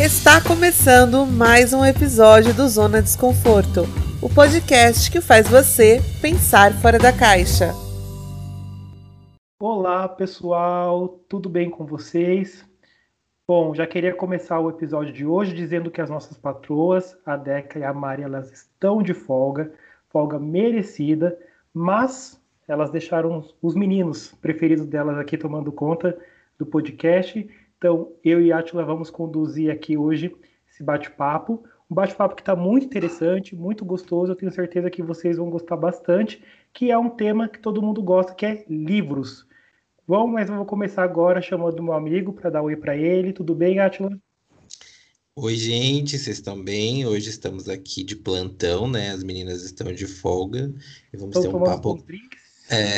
Está começando mais um episódio do Zona Desconforto, o podcast que faz você pensar fora da caixa. Olá, pessoal, tudo bem com vocês? Bom, já queria começar o episódio de hoje dizendo que as nossas patroas, a Deca e a Mari, elas estão de folga, folga merecida, mas elas deixaram os meninos preferidos delas aqui tomando conta do podcast. Então, eu e Atila vamos conduzir aqui hoje esse bate-papo. Um bate-papo que está muito interessante, muito gostoso. Eu tenho certeza que vocês vão gostar bastante, que é um tema que todo mundo gosta, que é livros. Bom, mas eu vou começar agora chamando o meu amigo para dar oi para ele. Tudo bem, Atila? Oi, gente, vocês estão bem? Hoje estamos aqui de plantão, né? As meninas estão de folga e vamos ter um papo. É.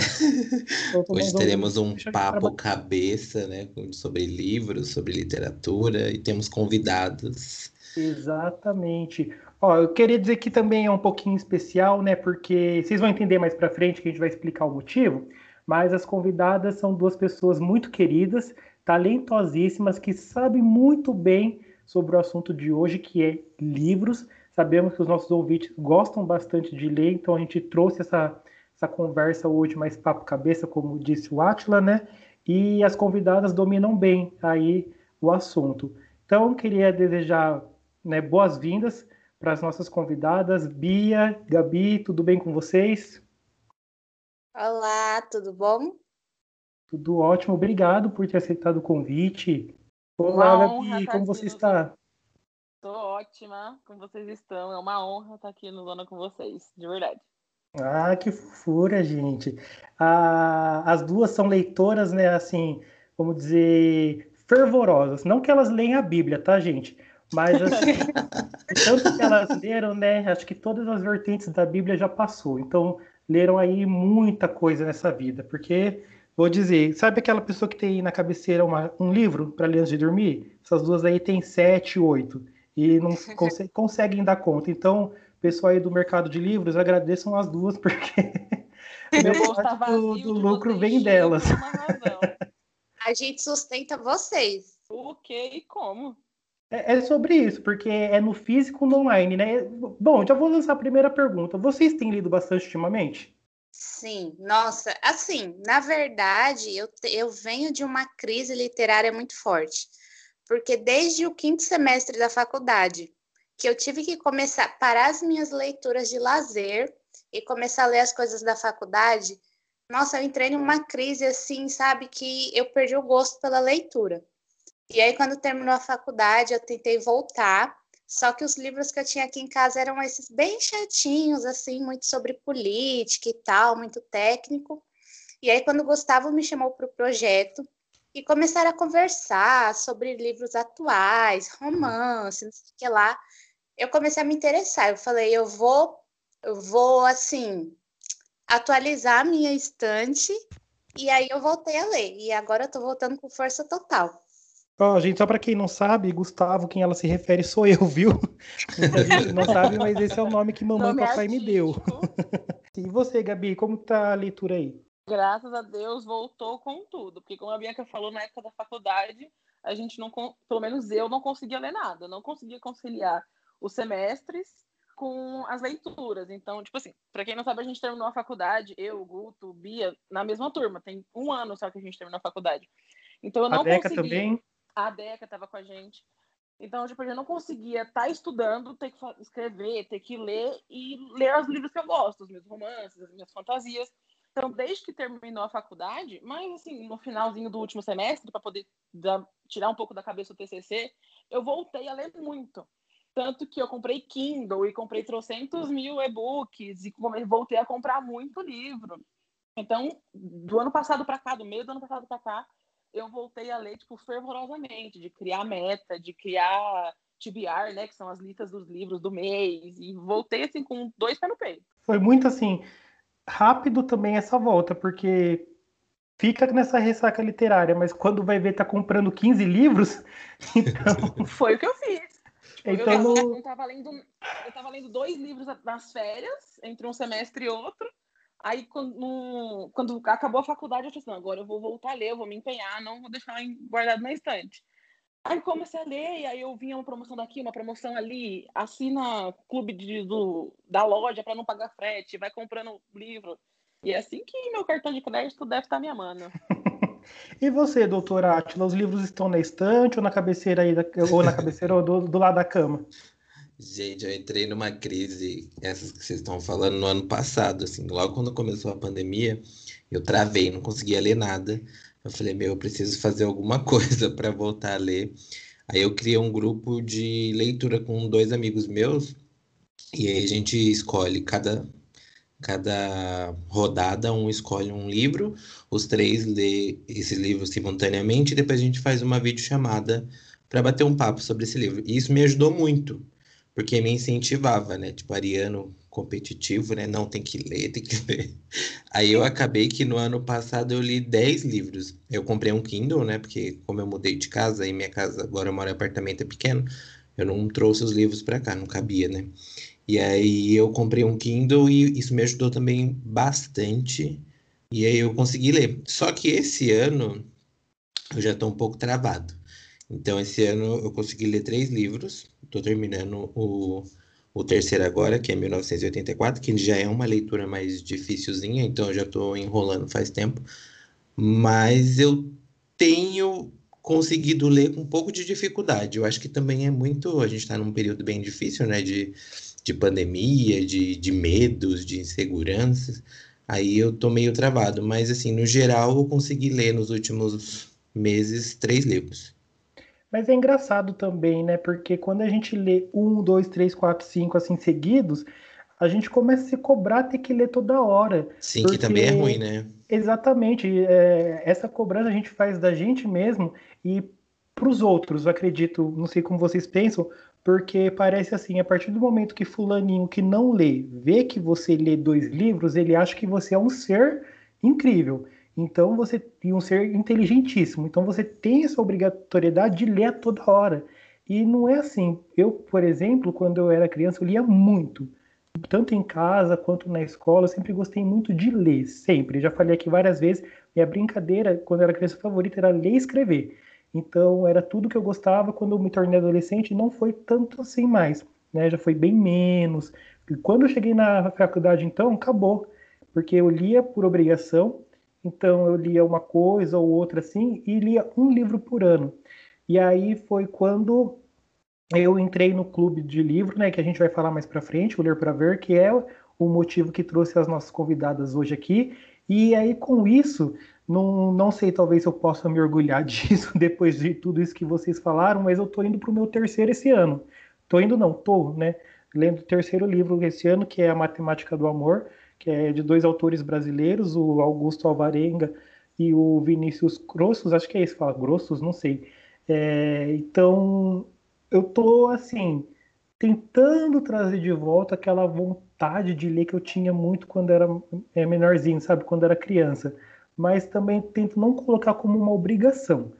Hoje teremos um papo cabeça, né, sobre livros, sobre literatura e temos convidados. Exatamente. Ó, eu queria dizer que também é um pouquinho especial, né, porque vocês vão entender mais para frente que a gente vai explicar o motivo, mas as convidadas são duas pessoas muito queridas, talentosíssimas, que sabem muito bem sobre o assunto de hoje, que é livros. Sabemos que os nossos ouvintes gostam bastante de ler, então a gente trouxe essa essa conversa hoje mais papo cabeça, como disse o Atila, né? E as convidadas dominam bem aí o assunto. Então, queria desejar né, boas-vindas para as nossas convidadas. Bia, Gabi, tudo bem com vocês? Olá, tudo bom? Tudo ótimo, obrigado por ter aceitado o convite. Olá, Gabi, como você está? Estou ótima, como vocês estão. É uma honra estar aqui no Zona com vocês, de verdade. Ah, que fofura, gente. Ah, as duas são leitoras, né, assim, vamos dizer, fervorosas. Não que elas leem a Bíblia, tá, gente? Mas, assim, tanto que elas leram, né, acho que todas as vertentes da Bíblia já passou. Então, leram aí muita coisa nessa vida. Porque, vou dizer, sabe aquela pessoa que tem na cabeceira uma, um livro para ler antes de dormir? Essas duas aí têm sete, oito. E não consegue, conseguem dar conta. Então, pessoal aí do mercado de livros, agradeçam as duas, porque meu tá do, do lucro vem delas. A gente sustenta vocês. O que e como? É, é, sobre isso, porque é no físico no online, né? Bom, já vou lançar a primeira pergunta. Vocês têm lido bastante ultimamente? Sim, nossa, assim, na verdade, eu, eu venho de uma crise literária muito forte, porque desde o quinto semestre da faculdade, que eu tive que começar parar as minhas leituras de lazer e começar a ler as coisas da faculdade. Nossa, eu entrei numa crise assim, sabe, que eu perdi o gosto pela leitura. E aí, quando terminou a faculdade, eu tentei voltar, só que os livros que eu tinha aqui em casa eram esses bem chatinhos, assim, muito sobre política e tal, muito técnico. E aí, quando o Gustavo me chamou para o projeto e começaram a conversar sobre livros atuais, romance, não sei o que lá, eu comecei a me interessar. Eu falei, eu vou, eu vou assim atualizar a minha estante e aí eu voltei a ler. E agora eu tô voltando com força total. Ó, oh, gente, só para quem não sabe, Gustavo, quem ela se refere sou eu, viu? Não sabe, mas esse é o nome que mamãe e papai me deu. e você, Gabi, como tá a leitura aí? Graças a Deus voltou com tudo, porque como a Bianca falou na época da faculdade, a gente não, pelo menos eu não conseguia ler nada, não conseguia conciliar os semestres com as leituras. Então, tipo assim, para quem não sabe, a gente terminou a faculdade, eu, Guto, Bia, na mesma turma. Tem um ano só que a gente terminou a faculdade. Então eu não a Deca consegui... também? A Deca estava com a gente. Então, tipo, eu não conseguia estar tá estudando, ter que escrever, ter que ler e ler os livros que eu gosto, os meus romances, as minhas fantasias. Então, desde que terminou a faculdade, mas assim, no finalzinho do último semestre, para poder dar, tirar um pouco da cabeça o TCC, eu voltei a ler muito. Tanto que eu comprei Kindle e comprei trocentos mil e-books e voltei a comprar muito livro. Então, do ano passado para cá, do meio do ano passado para cá, eu voltei a ler, tipo, fervorosamente, de criar meta, de criar TBR, né, que são as listas dos livros do mês, e voltei, assim, com dois pés no peito. Foi muito, assim, rápido também essa volta, porque fica nessa ressaca literária, mas quando vai ver tá comprando 15 livros, então... Foi o que eu fiz. Então, eu, estava lendo, eu tava lendo dois livros nas férias, entre um semestre e outro. Aí, quando, quando acabou a faculdade, eu disse, não, agora eu vou voltar a ler, eu vou me empenhar, não vou deixar guardado na estante. Aí comecei a ler, e aí eu vinha uma promoção daqui, uma promoção ali, assina clube de, do, da loja para não pagar frete, vai comprando livro. E é assim que meu cartão de crédito deve estar tá me amando. E você, doutora Atila, os livros estão na estante ou na cabeceira aí, da, ou na cabeceira ou do, do lado da cama? Gente, eu entrei numa crise, essas que vocês estão falando, no ano passado, assim, logo quando começou a pandemia, eu travei, não conseguia ler nada. Eu falei, meu, eu preciso fazer alguma coisa para voltar a ler. Aí eu criei um grupo de leitura com dois amigos meus, e aí a gente escolhe cada cada rodada um escolhe um livro, os três lê esse livro simultaneamente e depois a gente faz uma videochamada para bater um papo sobre esse livro. E isso me ajudou muito, porque me incentivava, né? Tipo, Ariano competitivo, né? Não tem que ler, tem que ler. Aí eu acabei que no ano passado eu li 10 livros. Eu comprei um Kindle, né? Porque como eu mudei de casa e minha casa agora eu moro em apartamento é pequeno, eu não trouxe os livros para cá, não cabia, né? E aí eu comprei um Kindle e isso me ajudou também bastante. E aí eu consegui ler. Só que esse ano eu já estou um pouco travado. Então esse ano eu consegui ler três livros. Estou terminando o o terceiro agora, que é 1984, que já é uma leitura mais dificilzinha, então eu já estou enrolando faz tempo. Mas eu tenho conseguido ler com um pouco de dificuldade. Eu acho que também é muito. A gente está num período bem difícil, né? De, de pandemia, de, de medos, de inseguranças. Aí eu tô meio travado. Mas, assim, no geral, eu consegui ler nos últimos meses três livros. Mas é engraçado também, né? Porque quando a gente lê um, dois, três, quatro, cinco assim seguidos, a gente começa a se cobrar ter que ler toda hora. Sim, porque... que também é ruim, né? Exatamente. É, essa cobrança a gente faz da gente mesmo e para os outros, acredito, não sei como vocês pensam, porque parece assim, a partir do momento que fulaninho que não lê, vê que você lê dois livros, ele acha que você é um ser incrível. Então você tem um ser inteligentíssimo. Então você tem essa obrigatoriedade de ler toda hora. E não é assim. Eu, por exemplo, quando eu era criança, eu lia muito. Tanto em casa quanto na escola, eu sempre gostei muito de ler, sempre. Já falei aqui várias vezes, minha brincadeira, quando eu era criança favorita, era ler e escrever. Então, era tudo que eu gostava. Quando eu me tornei adolescente, não foi tanto assim mais. Né? Já foi bem menos. E quando eu cheguei na faculdade, então, acabou. Porque eu lia por obrigação, então eu lia uma coisa ou outra assim e lia um livro por ano. E aí foi quando eu entrei no clube de livro, né, que a gente vai falar mais para frente, o Ler para Ver, que é o motivo que trouxe as nossas convidadas hoje aqui. E aí com isso, não, não sei, talvez eu possa me orgulhar disso depois de tudo isso que vocês falaram, mas eu tô indo para o meu terceiro esse ano. Tô indo não, tô, né? Lendo o terceiro livro esse ano, que é A Matemática do Amor que é de dois autores brasileiros, o Augusto Alvarenga e o Vinícius Grossos, acho que é isso, fala Grossos, não sei. É, então, eu tô assim, tentando trazer de volta aquela vontade de ler que eu tinha muito quando era é, menorzinho, sabe, quando era criança. Mas também tento não colocar como uma obrigação,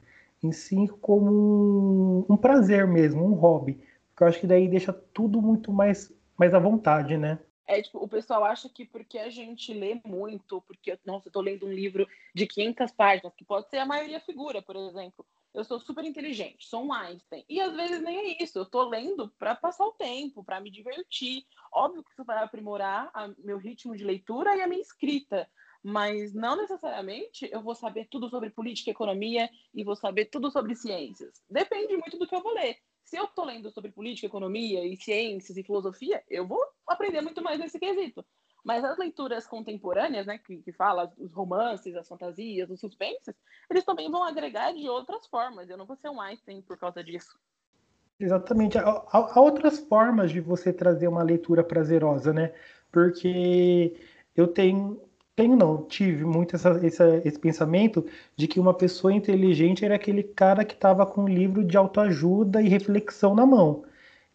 em si como um, um prazer mesmo, um hobby. Porque eu acho que daí deixa tudo muito mais, mais à vontade, né? É, tipo, o pessoal acha que porque a gente lê muito, porque, nossa, eu tô lendo um livro de 500 páginas, que pode ser a maioria figura, por exemplo. Eu sou super inteligente, sou um Einstein. E às vezes nem é isso. Eu tô lendo para passar o tempo, para me divertir. Óbvio que isso vai aprimorar a, meu ritmo de leitura e a minha escrita. Mas não necessariamente eu vou saber tudo sobre política e economia e vou saber tudo sobre ciências. Depende muito do que eu vou ler se eu estou lendo sobre política, economia e ciências e filosofia, eu vou aprender muito mais nesse quesito. Mas as leituras contemporâneas, né, que, que fala os romances, as fantasias, os suspenses, eles também vão agregar de outras formas. Eu não vou ser um Einstein por causa disso. Exatamente. Há, há outras formas de você trazer uma leitura prazerosa, né? Porque eu tenho tenho não, tive muito essa, essa, esse pensamento de que uma pessoa inteligente era aquele cara que estava com um livro de autoajuda e reflexão na mão.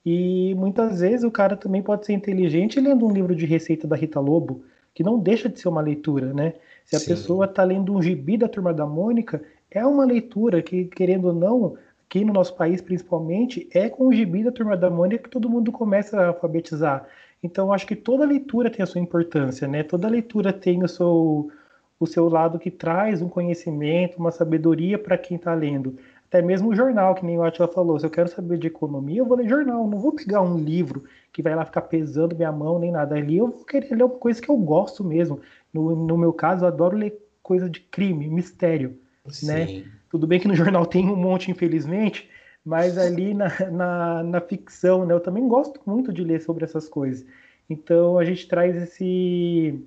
E muitas vezes o cara também pode ser inteligente lendo um livro de receita da Rita Lobo, que não deixa de ser uma leitura, né? Se a Sim. pessoa está lendo um gibi da Turma da Mônica, é uma leitura que, querendo ou não, aqui no nosso país principalmente, é com o gibi da Turma da Mônica que todo mundo começa a alfabetizar. Então, acho que toda leitura tem a sua importância, né? Toda leitura tem o seu, o seu lado que traz um conhecimento, uma sabedoria para quem está lendo. Até mesmo o jornal, que nem o Atila falou, se eu quero saber de economia, eu vou ler jornal, não vou pegar um livro que vai lá ficar pesando minha mão nem nada. Ali eu vou querer ler uma coisa que eu gosto mesmo. No, no meu caso, eu adoro ler coisa de crime, mistério, né? Sim. né? Tudo bem que no jornal tem um monte, infelizmente, mas ali na, na, na ficção, né? Eu também gosto muito de ler sobre essas coisas. Então a gente traz esse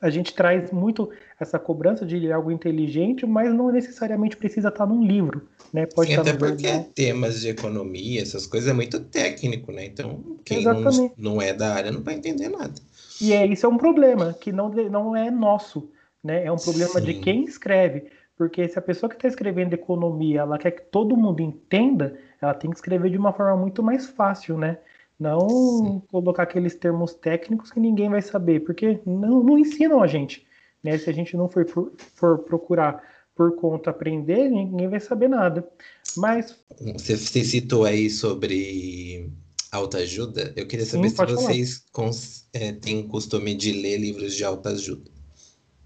a gente traz muito essa cobrança de algo inteligente, mas não necessariamente precisa estar num livro, né? Pode Sim, até porque jornal. temas de economia, essas coisas é muito técnico, né? Então, quem não, não, é da área não vai entender nada. E é, isso é um problema que não, não é nosso, né? É um problema Sim. de quem escreve. Porque se a pessoa que está escrevendo economia, ela quer que todo mundo entenda, ela tem que escrever de uma forma muito mais fácil, né? Não Sim. colocar aqueles termos técnicos que ninguém vai saber, porque não, não ensinam a gente. Né? Se a gente não for, for procurar por conta aprender, ninguém vai saber nada. Mas. Você, você citou aí sobre autoajuda. Eu queria saber Sim, se vocês cons, é, têm costume de ler livros de autoajuda.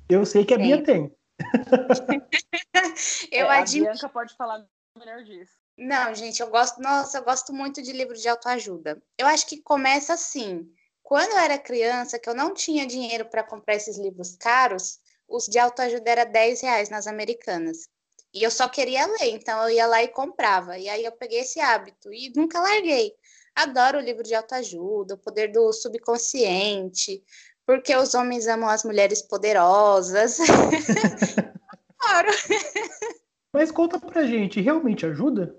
Eu sei que a Bia tem. eu é, admiro. A Bianca pode falar melhor disso. Não, gente, eu gosto, nossa, eu gosto muito de livro de autoajuda. Eu acho que começa assim. Quando eu era criança, que eu não tinha dinheiro para comprar esses livros caros, os de autoajuda era 10 reais nas americanas. E eu só queria ler, então eu ia lá e comprava. E aí eu peguei esse hábito e nunca larguei. Adoro o livro de autoajuda, o poder do subconsciente, porque os homens amam as mulheres poderosas. Adoro. Mas conta pra gente, realmente ajuda?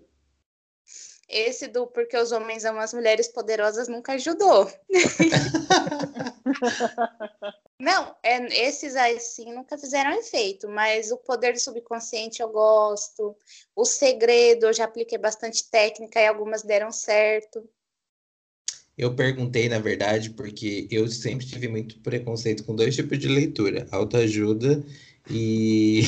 Esse do porque os homens amam as mulheres poderosas nunca ajudou. Não, é, esses assim nunca fizeram efeito, mas o poder do subconsciente eu gosto. O segredo eu já apliquei bastante técnica e algumas deram certo. Eu perguntei, na verdade, porque eu sempre tive muito preconceito com dois tipos de leitura: autoajuda e,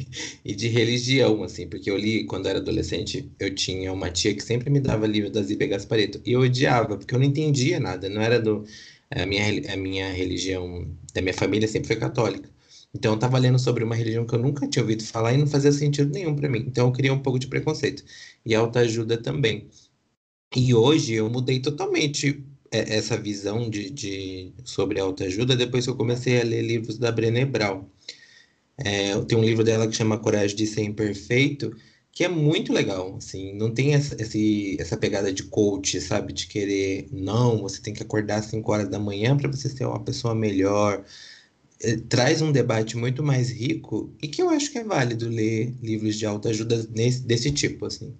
e de religião, assim, porque eu li quando era adolescente, eu tinha uma tia que sempre me dava livro da Zíbia Gaspareto, e eu odiava, porque eu não entendia nada, não era do... A minha, a minha religião, da minha família sempre foi católica. Então eu estava lendo sobre uma religião que eu nunca tinha ouvido falar e não fazia sentido nenhum para mim. Então eu queria um pouco de preconceito. E autoajuda também. E hoje eu mudei totalmente é, essa visão de, de sobre autoajuda depois que eu comecei a ler livros da Brené Brown. É, tem um livro dela que chama Coragem de Ser Imperfeito, que é muito legal, assim, não tem essa, esse, essa pegada de coach, sabe, de querer, não, você tem que acordar às 5 horas da manhã para você ser uma pessoa melhor. É, traz um debate muito mais rico e que eu acho que é válido ler livros de autoajuda nesse, desse tipo, assim.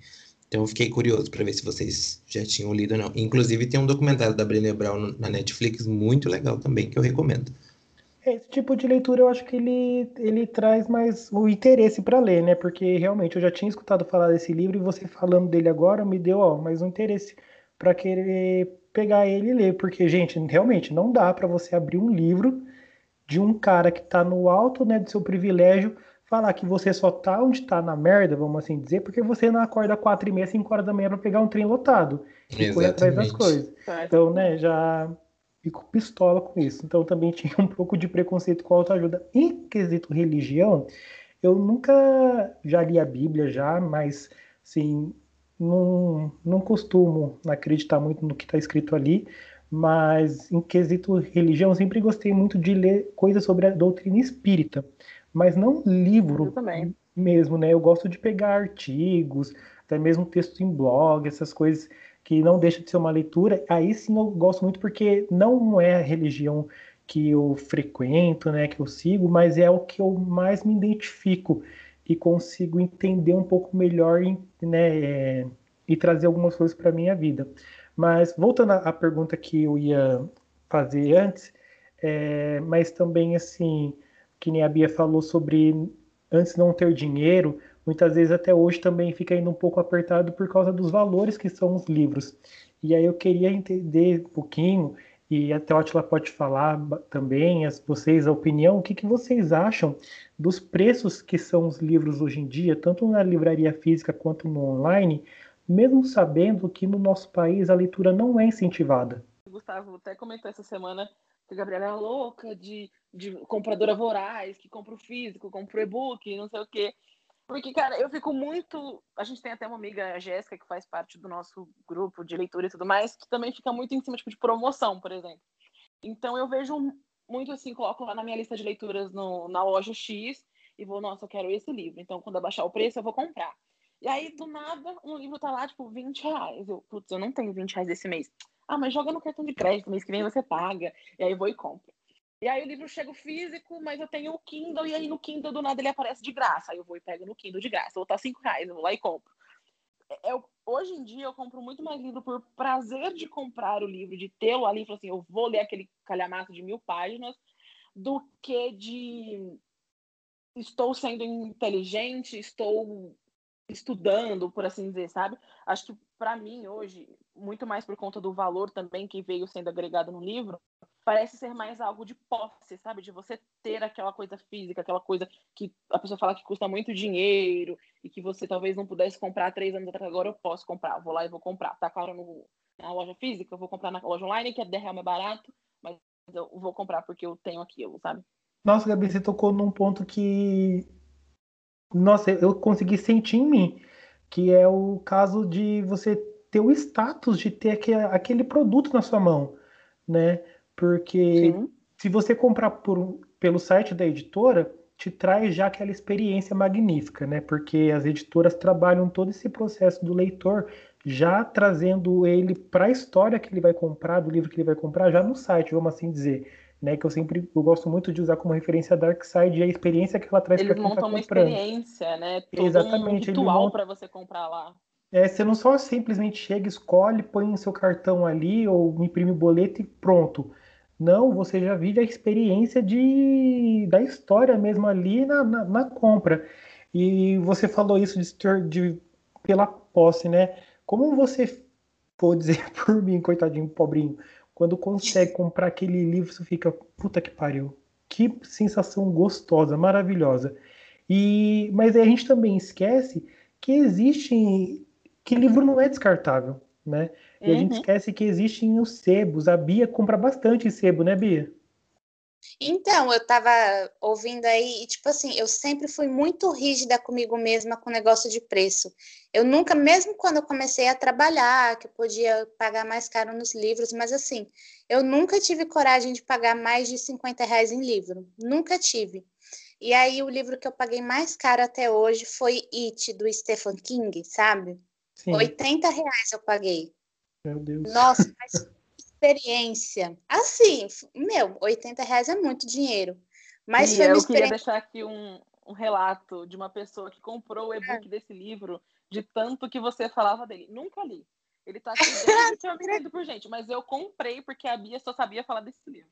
Então eu fiquei curioso para ver se vocês já tinham lido ou não. Inclusive tem um documentário da Brené Brown na Netflix muito legal também, que eu recomendo. Esse tipo de leitura eu acho que ele, ele traz mais o interesse para ler, né? Porque realmente eu já tinha escutado falar desse livro e você falando dele agora me deu ó, mais um interesse para querer pegar ele e ler. Porque, gente, realmente não dá para você abrir um livro de um cara que tá no alto né, do seu privilégio falar que você só tá onde tá na merda, vamos assim dizer, porque você não acorda quatro e meia, cinco horas da manhã para pegar um trem lotado e correr atrás das coisas. Então, né, já fico pistola com isso. Então também tinha um pouco de preconceito com a autoajuda. Em quesito religião, eu nunca já li a Bíblia já, mas assim, não, não costumo acreditar muito no que está escrito ali, mas em quesito religião, eu sempre gostei muito de ler coisas sobre a doutrina espírita, mas não livro mesmo, né? Eu gosto de pegar artigos, até mesmo textos em blog, essas coisas que não deixa de ser uma leitura. Aí sim eu gosto muito porque não é a religião que eu frequento, né, que eu sigo, mas é o que eu mais me identifico e consigo entender um pouco melhor, né, é, e trazer algumas coisas para minha vida. Mas voltando à pergunta que eu ia fazer antes, é, mas também assim, que nem a Bia falou sobre antes não ter dinheiro, muitas vezes até hoje também fica ainda um pouco apertado por causa dos valores que são os livros. E aí eu queria entender um pouquinho, e até o Atila pode falar também, as, vocês, a opinião, o que, que vocês acham dos preços que são os livros hoje em dia, tanto na livraria física quanto no online, mesmo sabendo que no nosso país a leitura não é incentivada. Gustavo até comentou essa semana que a Gabriela é louca de, de compradora voraz, que compra o físico, compra o e-book, não sei o quê. Porque, cara, eu fico muito. A gente tem até uma amiga, a Jéssica, que faz parte do nosso grupo de leitura e tudo mais, que também fica muito em cima tipo, de promoção, por exemplo. Então eu vejo muito assim, coloco lá na minha lista de leituras no, na loja X e vou, nossa, eu quero esse livro. Então, quando abaixar o preço, eu vou comprar. E aí, do nada, um livro tá lá, tipo, 20 reais. Eu, putz, eu não tenho 20 reais esse mês. Ah, mas joga no cartão de crédito, mês que vem você paga. E aí eu vou e compro. E aí o livro chega físico, mas eu tenho o Kindle, e aí no Kindle do nada ele aparece de graça. Aí eu vou e pego no Kindle de graça. Vou estar 5 reais, eu vou lá e compro. É, eu, hoje em dia eu compro muito mais livro por prazer de comprar o livro, de tê-lo ali, assim, eu vou ler aquele calhamaço de mil páginas, do que de estou sendo inteligente, estou estudando, por assim dizer, sabe? Acho que para mim hoje, muito mais por conta do valor também que veio sendo agregado no livro, parece ser mais algo de posse, sabe? De você ter aquela coisa física, aquela coisa que a pessoa fala que custa muito dinheiro e que você talvez não pudesse comprar três anos atrás, agora eu posso comprar, vou lá e vou comprar. Tá caro no, na loja física, eu vou comprar na loja online, que é 10 reais mais barato, mas eu vou comprar porque eu tenho aquilo, sabe? Nossa, Gabi, você tocou num ponto que nossa, eu consegui sentir em mim, que é o caso de você ter o status de ter aquele produto na sua mão, né? Porque Sim. se você comprar por, pelo site da editora, te traz já aquela experiência magnífica, né? Porque as editoras trabalham todo esse processo do leitor já trazendo ele para a história que ele vai comprar, do livro que ele vai comprar, já no site, vamos assim dizer né, que eu sempre eu gosto muito de usar como referência a Darkseid e a experiência que ela traz para quem está comprando. Eles montam uma experiência, né? Todo Exatamente. Um ritual para você comprar lá. É, você não só simplesmente chega, escolhe, põe seu cartão ali ou imprime o boleto e pronto. Não, você já vive a experiência de, da história mesmo ali na, na, na compra. E você falou isso de, de, pela posse, né? Como você, vou dizer por mim, coitadinho, pobrinho, quando consegue comprar aquele livro, você fica, puta que pariu. Que sensação gostosa, maravilhosa. E mas a gente também esquece que existe que livro não é descartável, né? E uhum. a gente uhum. esquece que existem os sebos. A Bia compra bastante sebo, né, Bia? Então, eu tava ouvindo aí, e tipo assim, eu sempre fui muito rígida comigo mesma com o negócio de preço. Eu nunca, mesmo quando eu comecei a trabalhar, que eu podia pagar mais caro nos livros, mas assim, eu nunca tive coragem de pagar mais de 50 reais em livro. Nunca tive. E aí, o livro que eu paguei mais caro até hoje foi It, do Stephen King, sabe? Sim. 80 reais eu paguei. Meu Deus. Nossa, mas experiência. Assim, meu, 80 reais é muito dinheiro. Mas e foi eu queria deixar aqui um, um relato de uma pessoa que comprou o e-book é. desse livro de tanto que você falava dele. Nunca li. Ele tá aqui desde que eu por gente, mas eu comprei porque a Bia só sabia falar desse livro.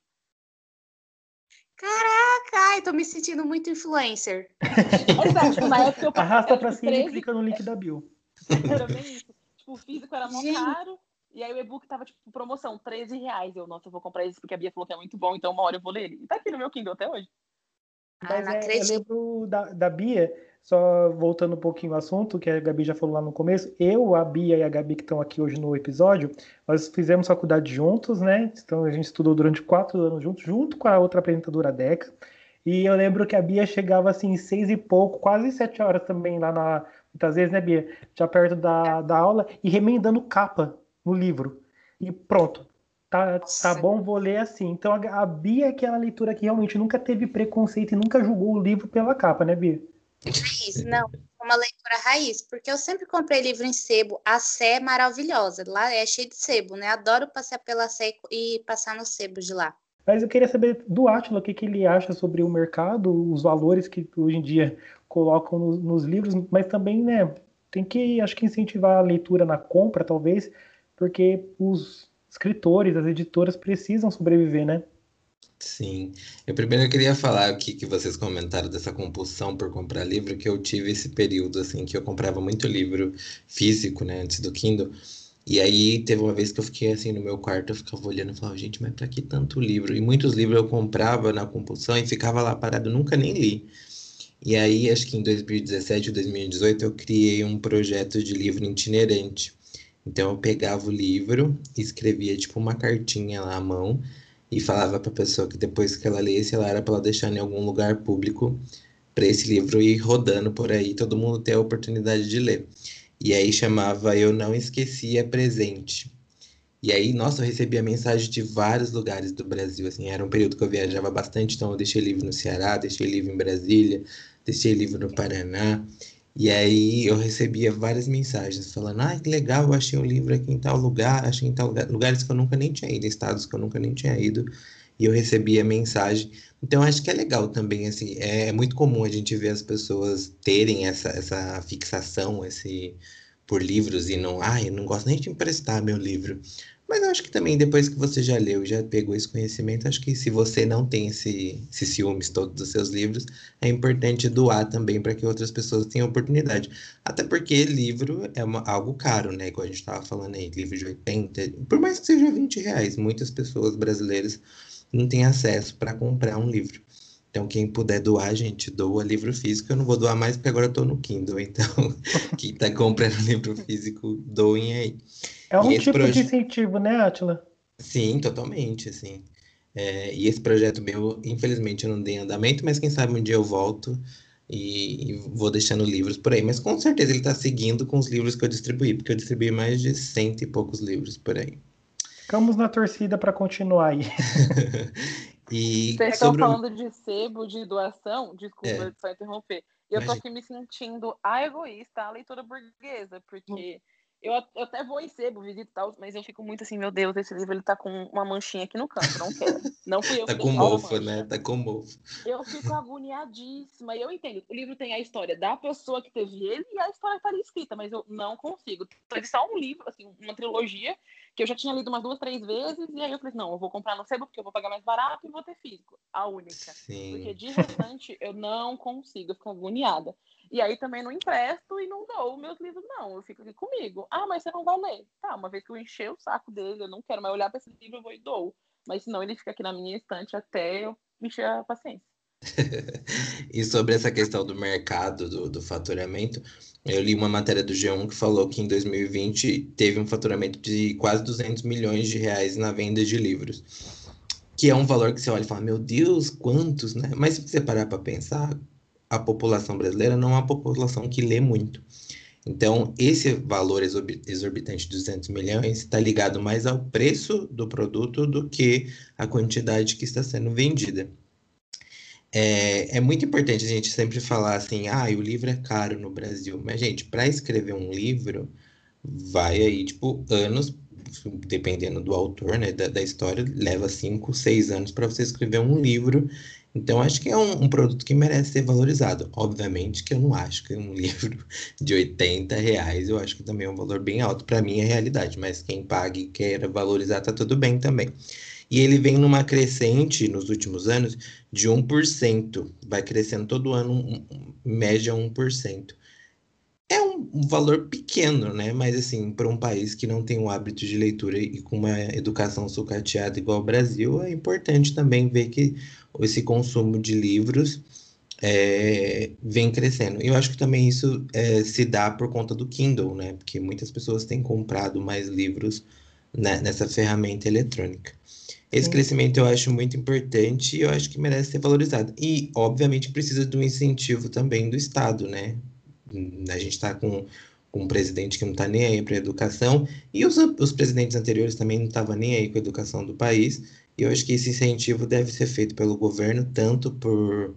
Caraca, ai, tô me sentindo muito influencer. Exato, tipo, na época eu Arrasta pra cima 13... e clica no link da Bill. Era bem isso. Tipo, o físico era mó caro, e aí o e-book tava, tipo, promoção, 13 reais. Eu, nossa, eu vou comprar esse porque a Bia falou que é muito bom, então uma hora eu vou ler ele. E tá aqui no meu Kindle até hoje. Ah, Mas ah, é, eu lembro da, da Bia, só voltando um pouquinho ao assunto, que a Gabi já falou lá no começo, eu, a Bia e a Gabi que estão aqui hoje no episódio, nós fizemos faculdade juntos, né? Então a gente estudou durante quatro anos juntos, junto com a outra apresentadora Deca. E eu lembro que a Bia chegava assim, seis e pouco, quase sete horas também lá na. Muitas vezes, né, Bia? Já perto da, da aula e remendando capa no livro. E pronto. Tá, tá bom, vou ler assim. Então a, a Bia é aquela leitura que realmente nunca teve preconceito e nunca julgou o livro pela capa, né, Bia? Raiz, não. Uma leitura raiz, porque eu sempre comprei livro em sebo. A Sé é maravilhosa. Lá é cheio de sebo, né? Adoro passear pela Sé e passar no sebo de lá. Mas eu queria saber do Átila o que, que ele acha sobre o mercado, os valores que hoje em dia colocam nos, nos livros, mas também, né, tem que, acho que incentivar a leitura na compra, talvez, porque os escritores, as editoras precisam sobreviver, né? Sim. Eu primeiro queria falar aqui que vocês comentaram dessa compulsão por comprar livro, que eu tive esse período, assim, que eu comprava muito livro físico, né, antes do Kindle. E aí teve uma vez que eu fiquei assim no meu quarto, eu ficava olhando e falava, gente, mas pra que tanto livro? E muitos livros eu comprava na compulsão e ficava lá parado, nunca nem li. E aí, acho que em 2017 ou 2018, eu criei um projeto de livro itinerante. Então eu pegava o livro, escrevia tipo uma cartinha lá à mão e falava para a pessoa que depois que ela lesse, ela era para deixar em algum lugar público para esse livro ir rodando por aí, todo mundo ter a oportunidade de ler. E aí chamava Eu Não Esqueci é Presente. E aí, nossa, eu recebia mensagem de vários lugares do Brasil, assim, era um período que eu viajava bastante, então eu deixei livro no Ceará, deixei livro em Brasília, deixei livro no Paraná. E aí eu recebia várias mensagens falando: "Ah, que legal, eu achei o livro aqui em tal lugar, achei em tal lugar", lugares que eu nunca nem tinha ido, estados que eu nunca nem tinha ido, e eu recebia mensagem. Então acho que é legal também assim, é, é muito comum a gente ver as pessoas terem essa essa fixação, esse por livros e não, ah, eu não gosto nem de emprestar meu livro. Mas eu acho que também depois que você já leu, já pegou esse conhecimento, acho que se você não tem esse, esse ciúmes todos dos seus livros, é importante doar também para que outras pessoas tenham oportunidade. Até porque livro é uma, algo caro, né? Igual a gente estava falando aí, livro de 80, por mais que seja 20 reais, muitas pessoas brasileiras não têm acesso para comprar um livro. Então, quem puder doar, gente, doa livro físico. Eu não vou doar mais porque agora eu tô no Kindle. Então, quem tá comprando livro físico, doem aí. É um tipo proje... de incentivo, né, Atila? Sim, totalmente, assim. É, e esse projeto meu, infelizmente, eu não dei andamento, mas quem sabe um dia eu volto e, e vou deixando livros por aí. Mas com certeza ele está seguindo com os livros que eu distribuí, porque eu distribuí mais de cento e poucos livros por aí. Ficamos na torcida para continuar aí. E Vocês estão falando de sebo, de doação, desculpa é. só interromper. Eu Imagina. tô aqui me sentindo a egoísta, a leitora burguesa, porque hum. eu, eu, até vou em sebo, visito e tal, mas eu fico muito assim, meu Deus, esse livro ele tá com uma manchinha aqui no canto, não quero. Não fui eu Tá com mofo, né? Tá com mofo. Eu fico agoniadíssima. E eu entendo, o livro tem a história da pessoa que teve ele e a história tá ali escrita, mas eu não consigo. Teve só um livro, assim, uma trilogia que eu já tinha lido umas duas, três vezes, e aí eu falei, não, eu vou comprar no sebo porque eu vou pagar mais barato e vou ter físico. A única. Sim. Porque de restante eu não consigo, eu fico agoniada. E aí também não empresto e não dou meus livros, não. Eu fico aqui comigo. Ah, mas você não vai ler. Tá, uma vez que eu encher o saco dele, eu não quero mais olhar para esse livro, eu vou e dou. Mas senão ele fica aqui na minha estante até eu encher a paciência. e sobre essa questão do mercado, do, do faturamento, eu li uma matéria do G1 que falou que em 2020 teve um faturamento de quase 200 milhões de reais na venda de livros. Que é um valor que você olha e fala, meu Deus, quantos, né? Mas se você parar para pensar, a população brasileira não é uma população que lê muito. Então, esse valor exorbitante de 200 milhões está ligado mais ao preço do produto do que a quantidade que está sendo vendida. É, é muito importante a gente sempre falar assim, ah, o livro é caro no Brasil. Mas, gente, para escrever um livro, vai aí, tipo, anos, dependendo do autor, né, da, da história, leva cinco, seis anos para você escrever um livro. Então, acho que é um, um, produto que merece ser valorizado. Obviamente que eu não acho que um livro de 80 reais, eu acho que também é um valor bem alto para minha realidade, mas quem pague e queira valorizar, tá tudo bem também. E ele vem numa crescente nos últimos anos de 1%. Vai crescendo todo ano, um, média 1%. É um, um valor pequeno, né? Mas, assim, para um país que não tem o hábito de leitura e com uma educação sucateada igual ao Brasil, é importante também ver que esse consumo de livros é, vem crescendo. Eu acho que também isso é, se dá por conta do Kindle, né? Porque muitas pessoas têm comprado mais livros né, nessa ferramenta eletrônica. Esse crescimento eu acho muito importante e eu acho que merece ser valorizado. E, obviamente, precisa de um incentivo também do Estado, né? A gente está com, com, um presidente que não está nem aí para a educação, e os, os presidentes anteriores também não estavam nem aí com a educação do país. E eu acho que esse incentivo deve ser feito pelo governo, tanto por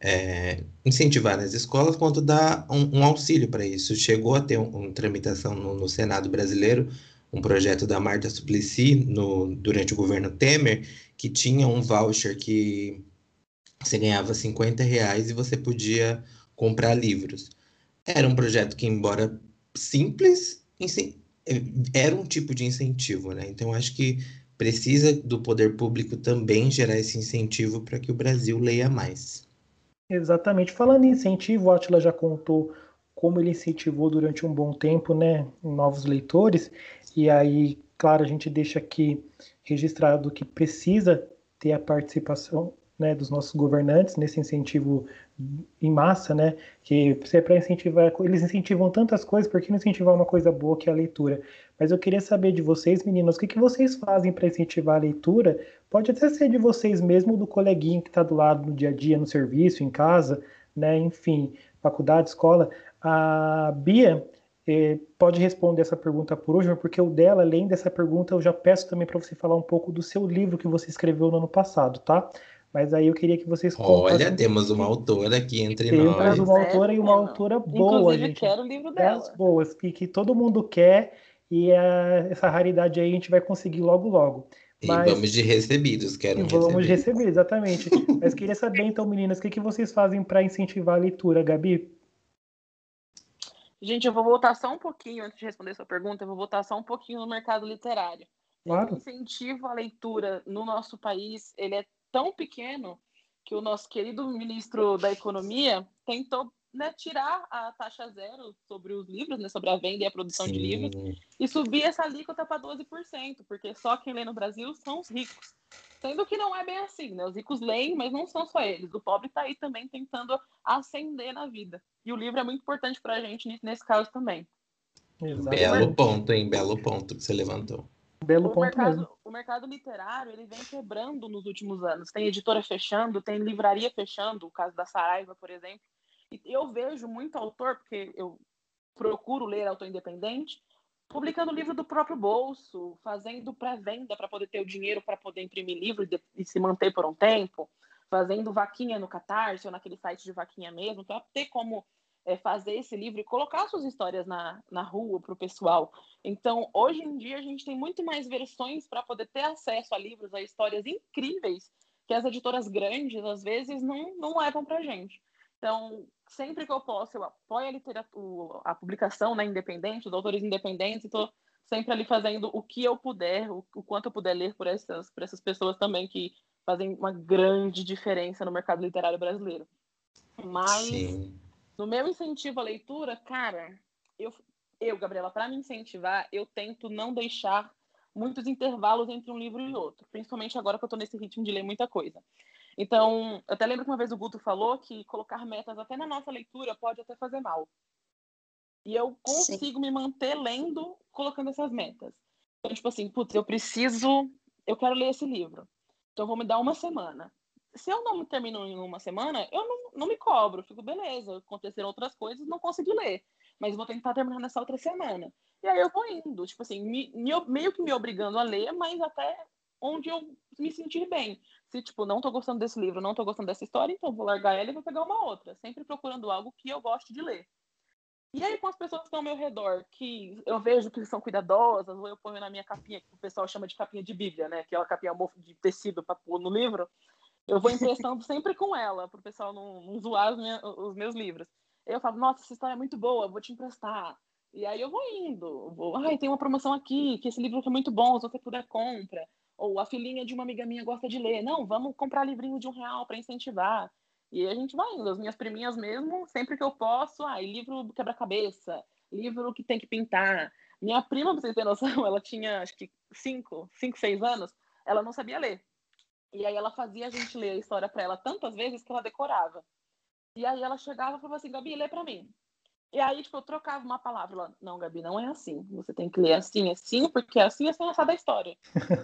é, incentivar nas escolas, quanto dar um, um auxílio para isso. Chegou a ter uma um tramitação no, no Senado brasileiro um projeto da Marta Suplicy no, durante o governo Temer, que tinha um voucher que você ganhava 50 reais e você podia comprar livros. Era um projeto que, embora simples, era um tipo de incentivo, né? Então, acho que precisa do poder público também gerar esse incentivo para que o Brasil leia mais. Exatamente. Falando em incentivo, o Atila já contou como ele incentivou durante um bom tempo, né, novos leitores. E aí, claro, a gente deixa aqui registrado que precisa ter a participação né, dos nossos governantes nesse incentivo em massa, né? Que é para incentivar, eles incentivam tantas coisas, por que não incentivar uma coisa boa que é a leitura? Mas eu queria saber de vocês, meninos, o que, que vocês fazem para incentivar a leitura? Pode até ser de vocês mesmo, do coleguinha que está do lado no dia a dia, no serviço, em casa, né? Enfim, faculdade, escola. A Bia pode responder essa pergunta por hoje, porque o dela, além dessa pergunta, eu já peço também para você falar um pouco do seu livro que você escreveu no ano passado, tá? Mas aí eu queria que vocês Olha, temos uma autora aqui entre temos nós. Temos uma autora e uma autora boa, Inclusive, gente. quero o livro dela. Das boas, que, que todo mundo quer e é, essa raridade aí a gente vai conseguir logo, logo. Mas... E vamos de recebidos, quero e Vamos de receber, exatamente. Mas queria saber, então, meninas, o que, que vocês fazem para incentivar a leitura, Gabi? Gente, eu vou voltar só um pouquinho, antes de responder sua pergunta, eu vou voltar só um pouquinho no mercado literário. Claro. O incentivo à leitura no nosso país, ele é tão pequeno que o nosso querido ministro da Economia tentou né, tirar a taxa zero sobre os livros, né, sobre a venda e a produção Sim. de livros, e subir essa alíquota para 12%, porque só quem lê no Brasil são os ricos. Sendo que não é bem assim, né? Os ricos leem, mas não são só eles. O pobre está aí também tentando ascender na vida. E o livro é muito importante para a gente nesse caso também. Exatamente. Belo ponto, hein? Belo ponto que você levantou. Belo o ponto mercado, mesmo. O mercado literário ele vem quebrando nos últimos anos. Tem editora fechando, tem livraria fechando, o caso da Saraiva, por exemplo. E eu vejo muito autor, porque eu procuro ler autor independente, publicando livro do próprio bolso, fazendo pré-venda para poder ter o dinheiro para poder imprimir livro e, de, e, se manter por um tempo, fazendo vaquinha no Catarse ou naquele site de vaquinha mesmo, para ter como é, fazer esse livro e colocar suas histórias na, na rua para o pessoal. Então, hoje em dia, a gente tem muito mais versões para poder ter acesso a livros, a histórias incríveis que as editoras grandes, às vezes, não, não levam para a gente. Então, sempre que eu posso, eu apoio a literatura, a publicação né, independente, os autores independentes, estou sempre ali fazendo o que eu puder, o, o, quanto eu puder ler por essas, por essas pessoas também que fazem uma grande diferença no mercado literário brasileiro. Mas, Sim. no meu incentivo à leitura, cara, eu, eu Gabriela, para me incentivar, eu tento não deixar muitos intervalos entre um livro e outro, principalmente agora que eu estou nesse ritmo de ler muita coisa. Então, eu até lembro que uma vez o Guto falou que colocar metas até na nossa leitura pode até fazer mal. E eu consigo Sim. me manter lendo colocando essas metas. Então, tipo assim, putz, eu preciso, eu quero ler esse livro. Então, eu vou me dar uma semana. Se eu não termino em uma semana, eu não, não me cobro. Fico, beleza, aconteceram outras coisas, não consegui ler. Mas vou tentar terminar nessa outra semana. E aí eu vou indo, tipo assim, me, me, meio que me obrigando a ler, mas até onde eu me sentir bem. Se, tipo, não tô gostando desse livro, não tô gostando dessa história, então vou largar ela e vou pegar uma outra. Sempre procurando algo que eu goste de ler. E aí, com as pessoas que estão ao meu redor, que eu vejo que são cuidadosas, ou eu ponho na minha capinha, que o pessoal chama de capinha de Bíblia, né? Aquela capinha de tecido para pôr no livro. Eu vou emprestando sempre com ela, para o pessoal não, não zoar os, minha, os meus livros. Eu falo, nossa, essa história é muito boa, vou te emprestar. E aí eu vou indo. Vou, ai, tem uma promoção aqui, que esse livro é muito bom, se você puder, compra. Ou a filhinha de uma amiga minha gosta de ler. Não, vamos comprar livrinho de um real para incentivar. E a gente vai indo. As minhas priminhas mesmo, sempre que eu posso, ah, livro quebra-cabeça, livro que tem que pintar. Minha prima, pra vocês terem noção, ela tinha acho que cinco, cinco, seis anos, ela não sabia ler. E aí ela fazia a gente ler a história para ela tantas vezes que ela decorava. E aí ela chegava e falava assim, Gabi, lê para mim. E aí, tipo, eu trocava uma palavra. Ela, não, Gabi, não é assim. Você tem que ler assim, assim, porque assim é assim essa da história.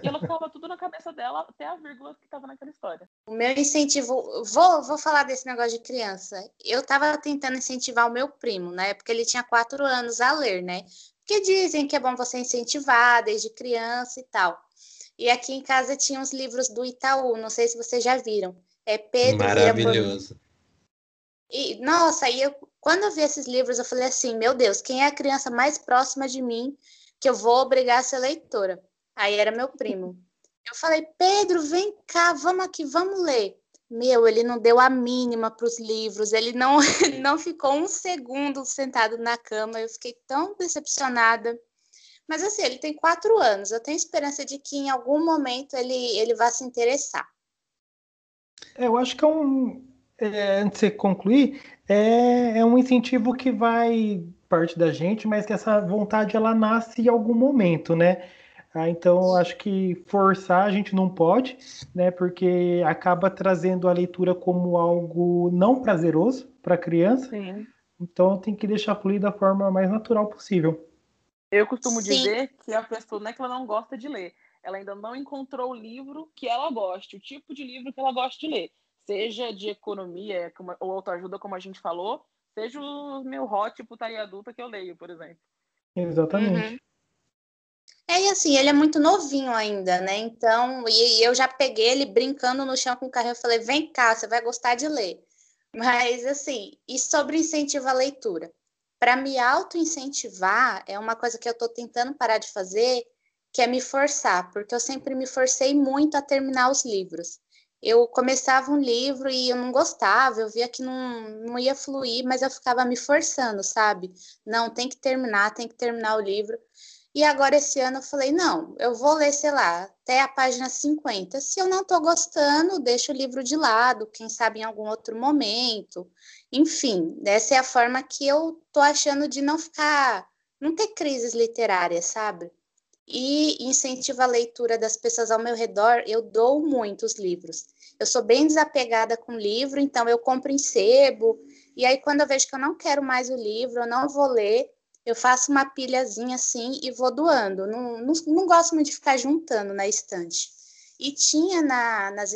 E ela ficava tudo na cabeça dela, até a vírgula que estava naquela história. O meu incentivo, vou, vou falar desse negócio de criança. Eu estava tentando incentivar o meu primo, né? Porque ele tinha quatro anos a ler, né? Porque dizem que é bom você incentivar desde criança e tal. E aqui em casa tinha uns livros do Itaú, não sei se vocês já viram. É Pedro Maravilhoso. E, nossa, aí eu, quando eu vi esses livros, eu falei assim: meu Deus, quem é a criança mais próxima de mim que eu vou obrigar a ser leitora? Aí era meu primo. Eu falei: Pedro, vem cá, vamos aqui, vamos ler. Meu, ele não deu a mínima para os livros, ele não, não ficou um segundo sentado na cama. Eu fiquei tão decepcionada. Mas assim, ele tem quatro anos. Eu tenho esperança de que em algum momento ele, ele vá se interessar. É, eu acho que é um, é, antes de concluir, é, é um incentivo que vai parte da gente, mas que essa vontade ela nasce em algum momento, né? Ah, então, acho que forçar a gente não pode, né? Porque acaba trazendo a leitura como algo não prazeroso para a criança. Sim. Então, tem que deixar fluir da forma mais natural possível. Eu costumo Sim. dizer que a pessoa não é que ela não gosta de ler, ela ainda não encontrou o livro que ela goste, o tipo de livro que ela gosta de ler. Seja de economia ou autoajuda, como a gente falou, seja o meu hot putaria adulta que eu leio, por exemplo. Exatamente. Uhum. É, e assim, ele é muito novinho ainda, né? Então, e, e eu já peguei ele brincando no chão com o carro. Eu falei, vem cá, você vai gostar de ler. Mas, assim, e sobre incentivo à leitura? Para me auto-incentivar, é uma coisa que eu estou tentando parar de fazer, que é me forçar, porque eu sempre me forcei muito a terminar os livros. Eu começava um livro e eu não gostava, eu via que não, não ia fluir, mas eu ficava me forçando, sabe? Não, tem que terminar, tem que terminar o livro. E agora esse ano eu falei, não, eu vou ler, sei lá, até a página 50. Se eu não estou gostando, deixo o livro de lado, quem sabe em algum outro momento. Enfim, essa é a forma que eu tô achando de não ficar, não ter crises literárias, sabe? E incentivo a leitura das pessoas ao meu redor, eu dou muitos livros. Eu sou bem desapegada com livro, então eu compro em sebo, e aí quando eu vejo que eu não quero mais o livro, eu não vou ler, eu faço uma pilhazinha assim e vou doando. Não, não, não gosto muito de ficar juntando na estante. E tinha na, nas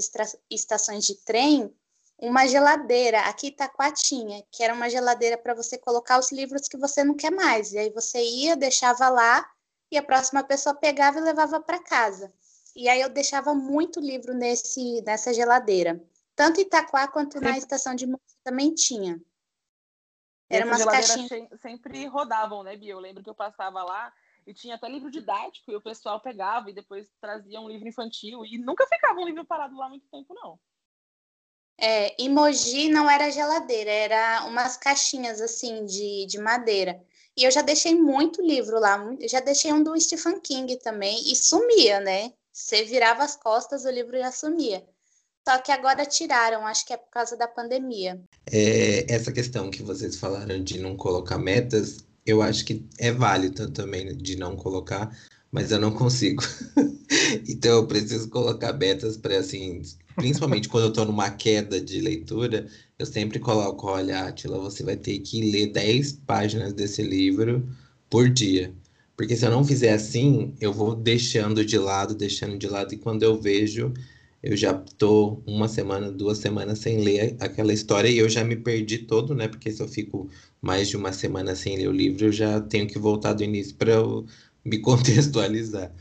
estações de trem uma geladeira, aqui Itaquatinha, que era uma geladeira para você colocar os livros que você não quer mais. E aí você ia, deixava lá, e a próxima pessoa pegava e levava para casa. E aí eu deixava muito livro nesse, nessa geladeira. Tanto Itaquá quanto na estação de música também tinha. Era umas caixinhas. sempre rodavam, né, Bia? Eu lembro que eu passava lá e tinha até livro didático e o pessoal pegava e depois trazia um livro infantil e nunca ficava um livro parado lá muito tempo, não. É, emoji não era geladeira, era umas caixinhas assim de, de madeira. E eu já deixei muito livro lá, já deixei um do Stephen King também e sumia, né? Você virava as costas, o livro já sumia. Só que agora tiraram, acho que é por causa da pandemia. É, essa questão que vocês falaram de não colocar metas, eu acho que é válido também de não colocar, mas eu não consigo. então eu preciso colocar metas para assim, principalmente quando eu estou numa queda de leitura, eu sempre coloco, olha, Atila, você vai ter que ler 10 páginas desse livro por dia. Porque se eu não fizer assim, eu vou deixando de lado, deixando de lado, e quando eu vejo, eu já tô uma semana, duas semanas sem ler aquela história e eu já me perdi todo, né? Porque se eu fico mais de uma semana sem ler o livro, eu já tenho que voltar do início para me contextualizar.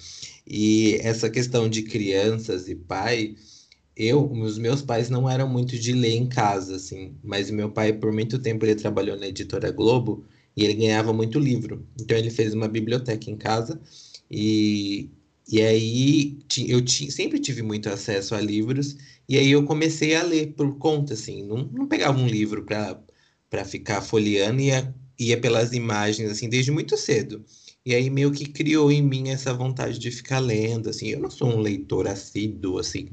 E essa questão de crianças e pai, eu, os meus pais não eram muito de ler em casa, assim, mas meu pai, por muito tempo, ele trabalhou na editora Globo e ele ganhava muito livro. Então, ele fez uma biblioteca em casa e e aí eu sempre tive muito acesso a livros, e aí eu comecei a ler por conta, assim, não, não pegava um livro para ficar folheando, ia, ia pelas imagens, assim, desde muito cedo. E aí meio que criou em mim essa vontade de ficar lendo, assim, eu não sou um leitor assíduo, assim,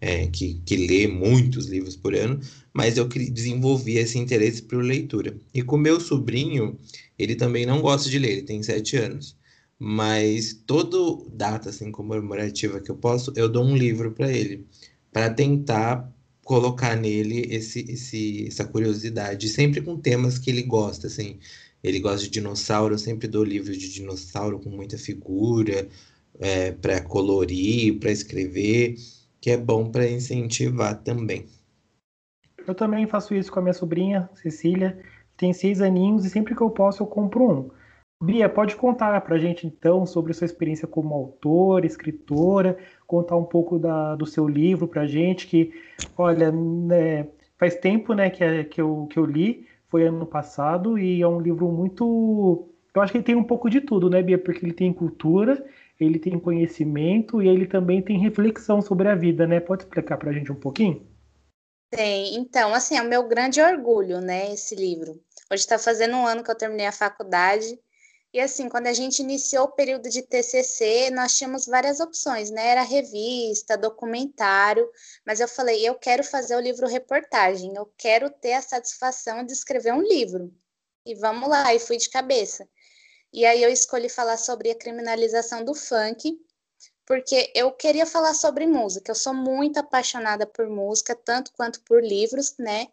é, que, que lê muitos livros por ano, mas eu desenvolvi esse interesse por leitura. E com meu sobrinho, ele também não gosta de ler, ele tem sete anos mas todo data assim comemorativa que eu posso, eu dou um livro para ele, para tentar colocar nele esse, esse, essa curiosidade, sempre com temas que ele gosta, assim. Ele gosta de dinossauro, eu sempre dou livros de dinossauro com muita figura, é, para colorir, para escrever, que é bom para incentivar também. Eu também faço isso com a minha sobrinha, Cecília, tem seis aninhos, e sempre que eu posso eu compro um. Bia, pode contar para a gente então sobre sua experiência como autora, escritora, contar um pouco da, do seu livro para a gente, que, olha, né, faz tempo né, que, que, eu, que eu li, foi ano passado, e é um livro muito. Eu acho que ele tem um pouco de tudo, né, Bia? Porque ele tem cultura, ele tem conhecimento e ele também tem reflexão sobre a vida, né? Pode explicar para a gente um pouquinho? Tem, então, assim, é o meu grande orgulho, né, esse livro. Hoje está fazendo um ano que eu terminei a faculdade e assim, quando a gente iniciou o período de TCC, nós tínhamos várias opções, né? Era revista, documentário, mas eu falei, eu quero fazer o livro reportagem, eu quero ter a satisfação de escrever um livro. E vamos lá, e fui de cabeça. E aí eu escolhi falar sobre a criminalização do funk, porque eu queria falar sobre música. Eu sou muito apaixonada por música, tanto quanto por livros, né?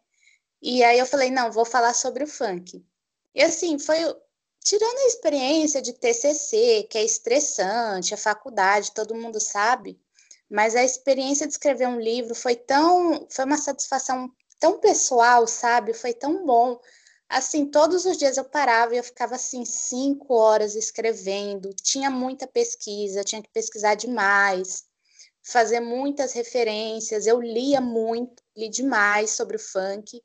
E aí eu falei, não, vou falar sobre o funk. E assim, foi tirando a experiência de TCC, que é estressante, a faculdade, todo mundo sabe, mas a experiência de escrever um livro foi tão, foi uma satisfação tão pessoal, sabe? Foi tão bom. Assim, todos os dias eu parava e eu ficava assim cinco horas escrevendo. Tinha muita pesquisa, tinha que pesquisar demais, fazer muitas referências. Eu lia muito, li demais sobre o funk.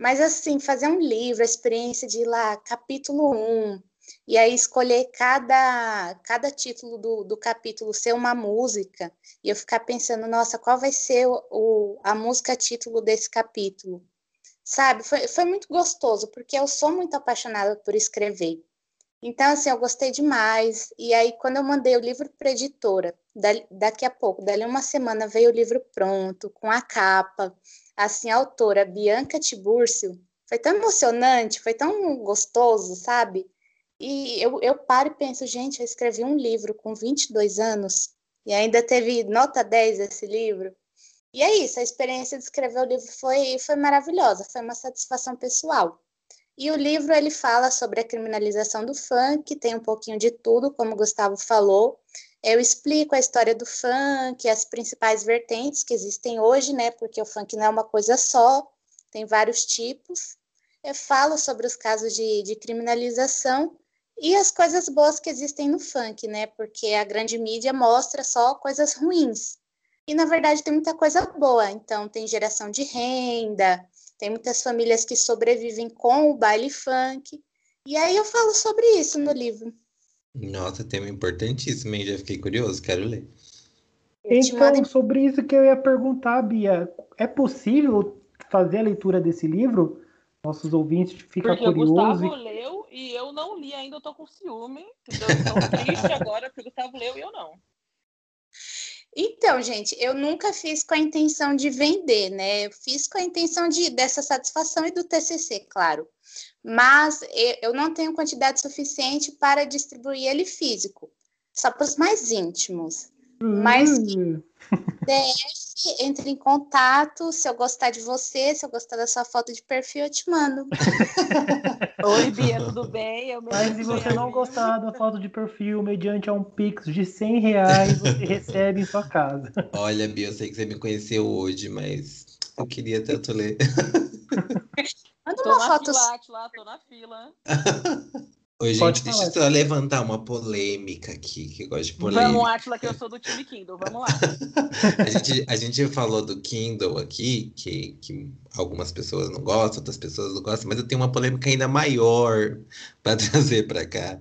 Mas assim, fazer um livro, a experiência de ir lá, capítulo 1, e aí escolher cada, cada título do, do capítulo ser uma música, e eu ficar pensando, nossa, qual vai ser o, a música título desse capítulo? Sabe, foi, foi muito gostoso, porque eu sou muito apaixonada por escrever. Então, assim, eu gostei demais. E aí, quando eu mandei o livro para editora, daqui a pouco, dali uma semana, veio o livro pronto, com a capa. Assim, a autora, Bianca Tiburcio, foi tão emocionante, foi tão gostoso, sabe? E eu, eu paro e penso, gente, eu escrevi um livro com 22 anos e ainda teve nota 10 esse livro. E é isso, a experiência de escrever o livro foi, foi maravilhosa, foi uma satisfação pessoal. E o livro ele fala sobre a criminalização do funk, tem um pouquinho de tudo, como o Gustavo falou. Eu explico a história do funk, as principais vertentes que existem hoje, né? Porque o funk não é uma coisa só, tem vários tipos. Eu falo sobre os casos de, de criminalização e as coisas boas que existem no funk, né? Porque a grande mídia mostra só coisas ruins. E na verdade tem muita coisa boa. Então tem geração de renda, tem muitas famílias que sobrevivem com o baile funk. E aí eu falo sobre isso no livro. Nossa, tema importantíssimo, hein? Já fiquei curioso, quero ler. Então, sobre isso que eu ia perguntar, Bia, é possível fazer a leitura desse livro? Nossos ouvintes ficam curiosos. Porque o Gustavo leu e eu não li ainda, eu tô com ciúme. Entendeu? Tô triste agora porque o Gustavo leu e eu não. Então, gente, eu nunca fiz com a intenção de vender, né? Eu fiz com a intenção de, dessa satisfação e do TCC, claro. Mas eu não tenho quantidade suficiente para distribuir ele físico, só para os mais íntimos. Mas hum. DF, entre em contato. Se eu gostar de você, se eu gostar da sua foto de perfil, eu te mando. Oi, Bia, tudo bem? Eu Mas se você não gostar da foto de perfil, mediante a um Pix de 100 reais, você recebe em sua casa. Olha, Bia, eu sei que você me conheceu hoje, mas eu queria tanto ler. Manda uma foto. Fila, lá, tô na fila. Oi, gente, deixa eu só levantar uma polêmica aqui, que eu gosto de polêmica. Vamos, Atila, que eu sou do time Kindle, vamos lá. a, gente, a gente falou do Kindle aqui, que, que algumas pessoas não gostam, outras pessoas não gostam, mas eu tenho uma polêmica ainda maior para trazer para cá.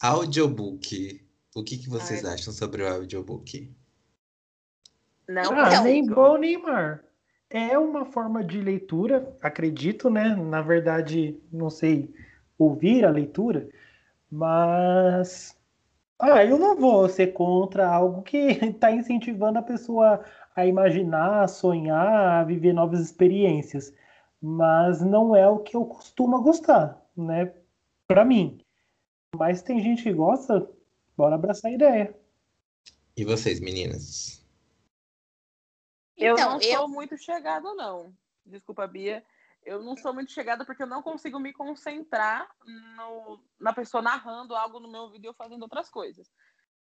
Audiobook. O que, que vocês Ai. acham sobre o audiobook? Não, ah, nem bom nem mar. É uma forma de leitura, acredito, né? Na verdade, não sei ouvir a leitura, mas ah, eu não vou ser contra algo que está incentivando a pessoa a imaginar, a sonhar, a viver novas experiências, mas não é o que eu costumo gostar, né? Para mim. Mas tem gente que gosta, bora abraçar a ideia. E vocês, meninas? Eu então, não eu... sou muito chegada, não. Desculpa, Bia eu não sou muito chegada porque eu não consigo me concentrar no, na pessoa narrando algo no meu vídeo ou fazendo outras coisas.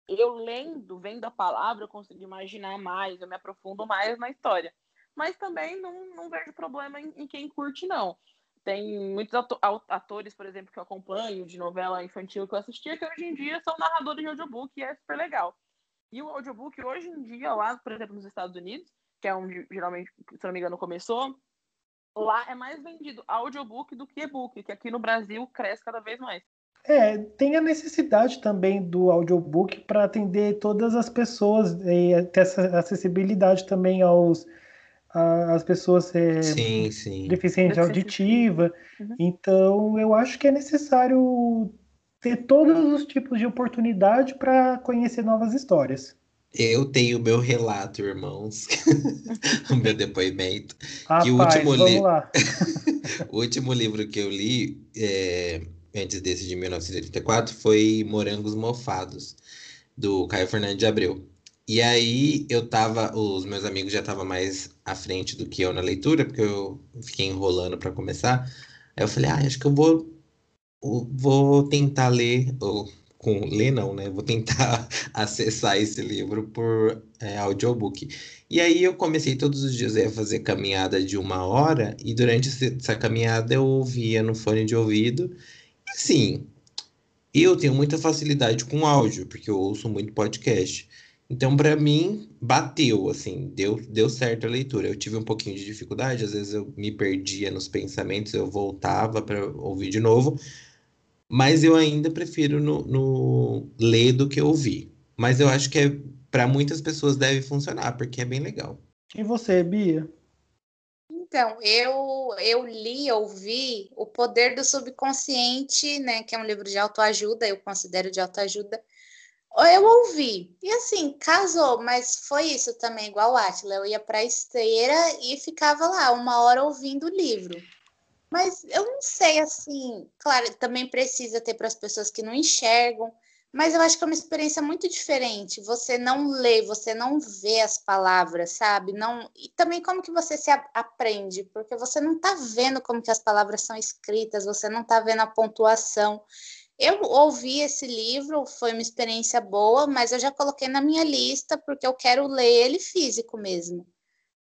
Eu lendo, vendo a palavra, eu consigo imaginar mais, eu me aprofundo mais na história. Mas também não, não vejo problema em, em quem curte, não. Tem muitos atores, por exemplo, que eu acompanho de novela infantil que eu assistia, que hoje em dia são narradores de audiobook e é super legal. E o audiobook, hoje em dia, lá, por exemplo, nos Estados Unidos, que é onde geralmente, se não me engano, começou, lá é mais vendido audiobook do que e-book, que aqui no Brasil cresce cada vez mais. É, tem a necessidade também do audiobook para atender todas as pessoas e ter essa acessibilidade também aos às pessoas é, sim, sim. deficiente auditiva. Uhum. Então, eu acho que é necessário ter todos os tipos de oportunidade para conhecer novas histórias. Eu tenho o meu relato, irmãos. o meu depoimento. Rapaz, que o último, li... o último livro que eu li, é... antes desse de 1984, foi Morangos Mofados, do Caio Fernandes de Abreu. E aí eu tava, os meus amigos já estavam mais à frente do que eu na leitura, porque eu fiquei enrolando para começar. Aí eu falei, ah, acho que eu vou, vou tentar ler, ou com ler não, né? Vou tentar acessar esse livro por é, audiobook. E aí eu comecei todos os dias a fazer caminhada de uma hora e durante essa caminhada eu ouvia no fone de ouvido. E assim, eu tenho muita facilidade com áudio, porque eu ouço muito podcast. Então, para mim, bateu, assim, deu, deu certo a leitura. Eu tive um pouquinho de dificuldade, às vezes eu me perdia nos pensamentos, eu voltava para ouvir de novo, mas eu ainda prefiro no, no ler do que ouvir. Mas eu acho que é, para muitas pessoas deve funcionar, porque é bem legal. E você, Bia? Então, eu, eu li, ouvi O Poder do Subconsciente, né, que é um livro de autoajuda, eu considero de autoajuda, eu ouvi. E assim, casou, mas foi isso também, igual o Atila. Eu ia para a esteira e ficava lá uma hora ouvindo o livro. Mas eu não sei, assim, claro, também precisa ter para as pessoas que não enxergam, mas eu acho que é uma experiência muito diferente. Você não lê, você não vê as palavras, sabe? Não e também como que você se aprende, porque você não está vendo como que as palavras são escritas, você não está vendo a pontuação. Eu ouvi esse livro, foi uma experiência boa, mas eu já coloquei na minha lista porque eu quero ler ele físico mesmo.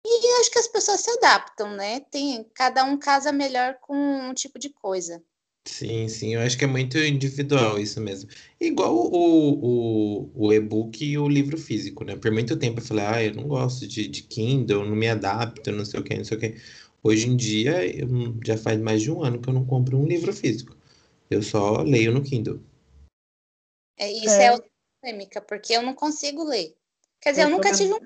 E acho que as pessoas se adaptam, né? Tem, cada um casa melhor com um tipo de coisa. Sim, sim, eu acho que é muito individual isso mesmo. Igual o, o, o e-book e o livro físico, né? Por muito tempo eu falei, ah, eu não gosto de, de Kindle, não me adapto, não sei o que, não sei o que. Hoje em dia, eu, já faz mais de um ano que eu não compro um livro físico. Eu só leio no Kindle. É, isso é, é polêmica, porque eu não consigo ler. Quer dizer, eu, eu nunca tive um,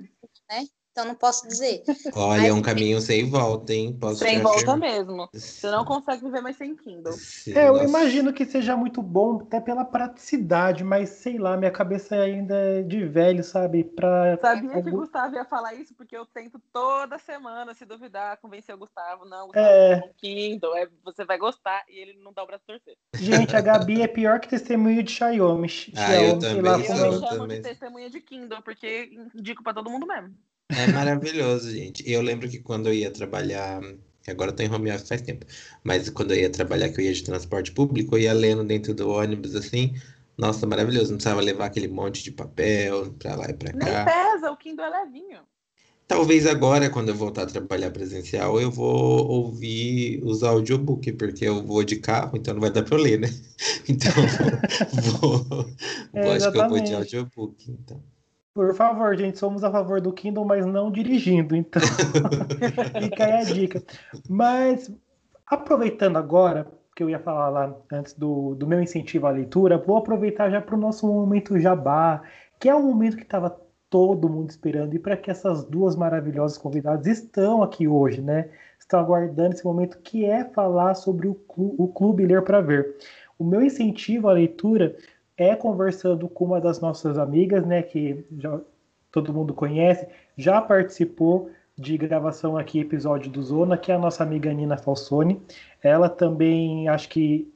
né? Então não posso dizer. Olha, Mas, é um caminho sem volta, hein? Posso sem volta mesmo. Você não consegue viver mais sem Kindle. Sim, é, eu nossa. imagino que seja muito bom, até pela praticidade, mas sei lá, minha cabeça ainda é de velho, sabe? Pra... Sabia que o Gustavo ia falar isso, porque eu tento toda semana, se duvidar, convencer o Gustavo. Não, Gustavo, é... Kindle, é, você vai gostar, e ele não dá o braço torcer. Gente, a Gabi é pior que testemunho de Xiaomi. Ah, eu também. Lá, eu, eu chamo também. de testemunha de Kindle, porque indico pra todo mundo mesmo. É maravilhoso, gente. Eu lembro que quando eu ia trabalhar, agora eu tô em home office faz tempo, mas quando eu ia trabalhar, que eu ia de transporte público, eu ia lendo dentro do ônibus assim. Nossa, maravilhoso. Não precisava levar aquele monte de papel pra lá e pra cá. Nem pesa, o Kindle é levinho. Talvez agora, quando eu voltar a trabalhar presencial, eu vou ouvir os audiobooks, porque eu vou de carro, então não vai dar para eu ler, né? Então, vou, vou, é, acho que eu vou de audiobook, então. Por favor, gente, somos a favor do Kindle, mas não dirigindo, então fica aí a dica. Mas, aproveitando agora, que eu ia falar lá antes do, do meu incentivo à leitura, vou aproveitar já para o nosso momento jabá, que é um momento que estava todo mundo esperando e para que essas duas maravilhosas convidadas estão aqui hoje, né? Estão aguardando esse momento que é falar sobre o Clube, o clube Ler para Ver. O meu incentivo à leitura é conversando com uma das nossas amigas, né, que já todo mundo conhece, já participou de gravação aqui, episódio do Zona, que é a nossa amiga Nina Falsone. Ela também, acho que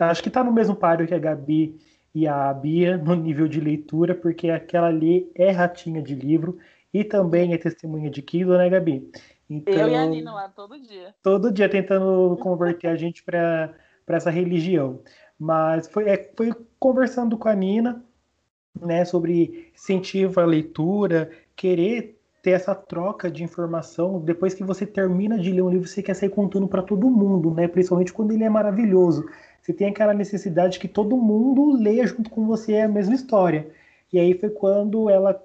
acho que está no mesmo páreo que a Gabi e a Bia no nível de leitura, porque aquela ali é ratinha de livro e também é testemunha de Kindle, né, Gabi? Então, Eu e a Nina lá todo dia. Todo dia tentando converter a gente para essa religião. Mas foi, é, foi conversando com a Nina, né, sobre incentivo à leitura, querer ter essa troca de informação. Depois que você termina de ler um livro, você quer sair contando para todo mundo, né? Principalmente quando ele é maravilhoso. Você tem aquela necessidade que todo mundo leia junto com você a mesma história. E aí foi quando ela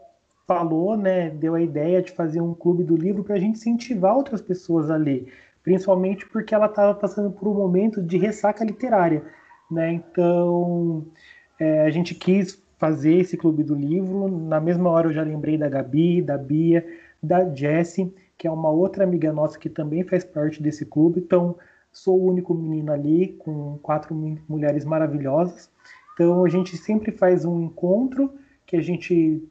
falou, né, deu a ideia de fazer um clube do livro para a gente incentivar outras pessoas a ler, principalmente porque ela estava passando por um momento de ressaca literária. Né? Então, é, a gente quis fazer esse clube do livro. Na mesma hora eu já lembrei da Gabi, da Bia, da Jessie, que é uma outra amiga nossa que também faz parte desse clube. Então, sou o único menino ali, com quatro mulheres maravilhosas. Então, a gente sempre faz um encontro que a gente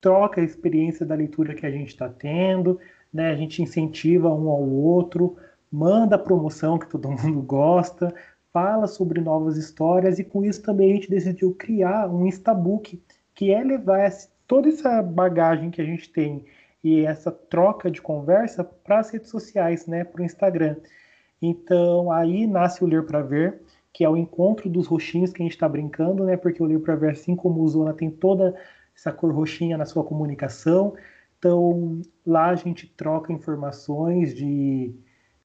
troca a experiência da leitura que a gente está tendo, né? a gente incentiva um ao outro, manda promoção que todo mundo gosta, fala sobre novas histórias e com isso também a gente decidiu criar um Instabook, que é levar toda essa bagagem que a gente tem e essa troca de conversa para as redes sociais, né, para o Instagram. Então aí nasce o Ler para Ver, que é o encontro dos roxinhos que a gente está brincando, né? Porque o livro para ver, assim como o Zona, tem toda essa cor roxinha na sua comunicação. Então, lá a gente troca informações de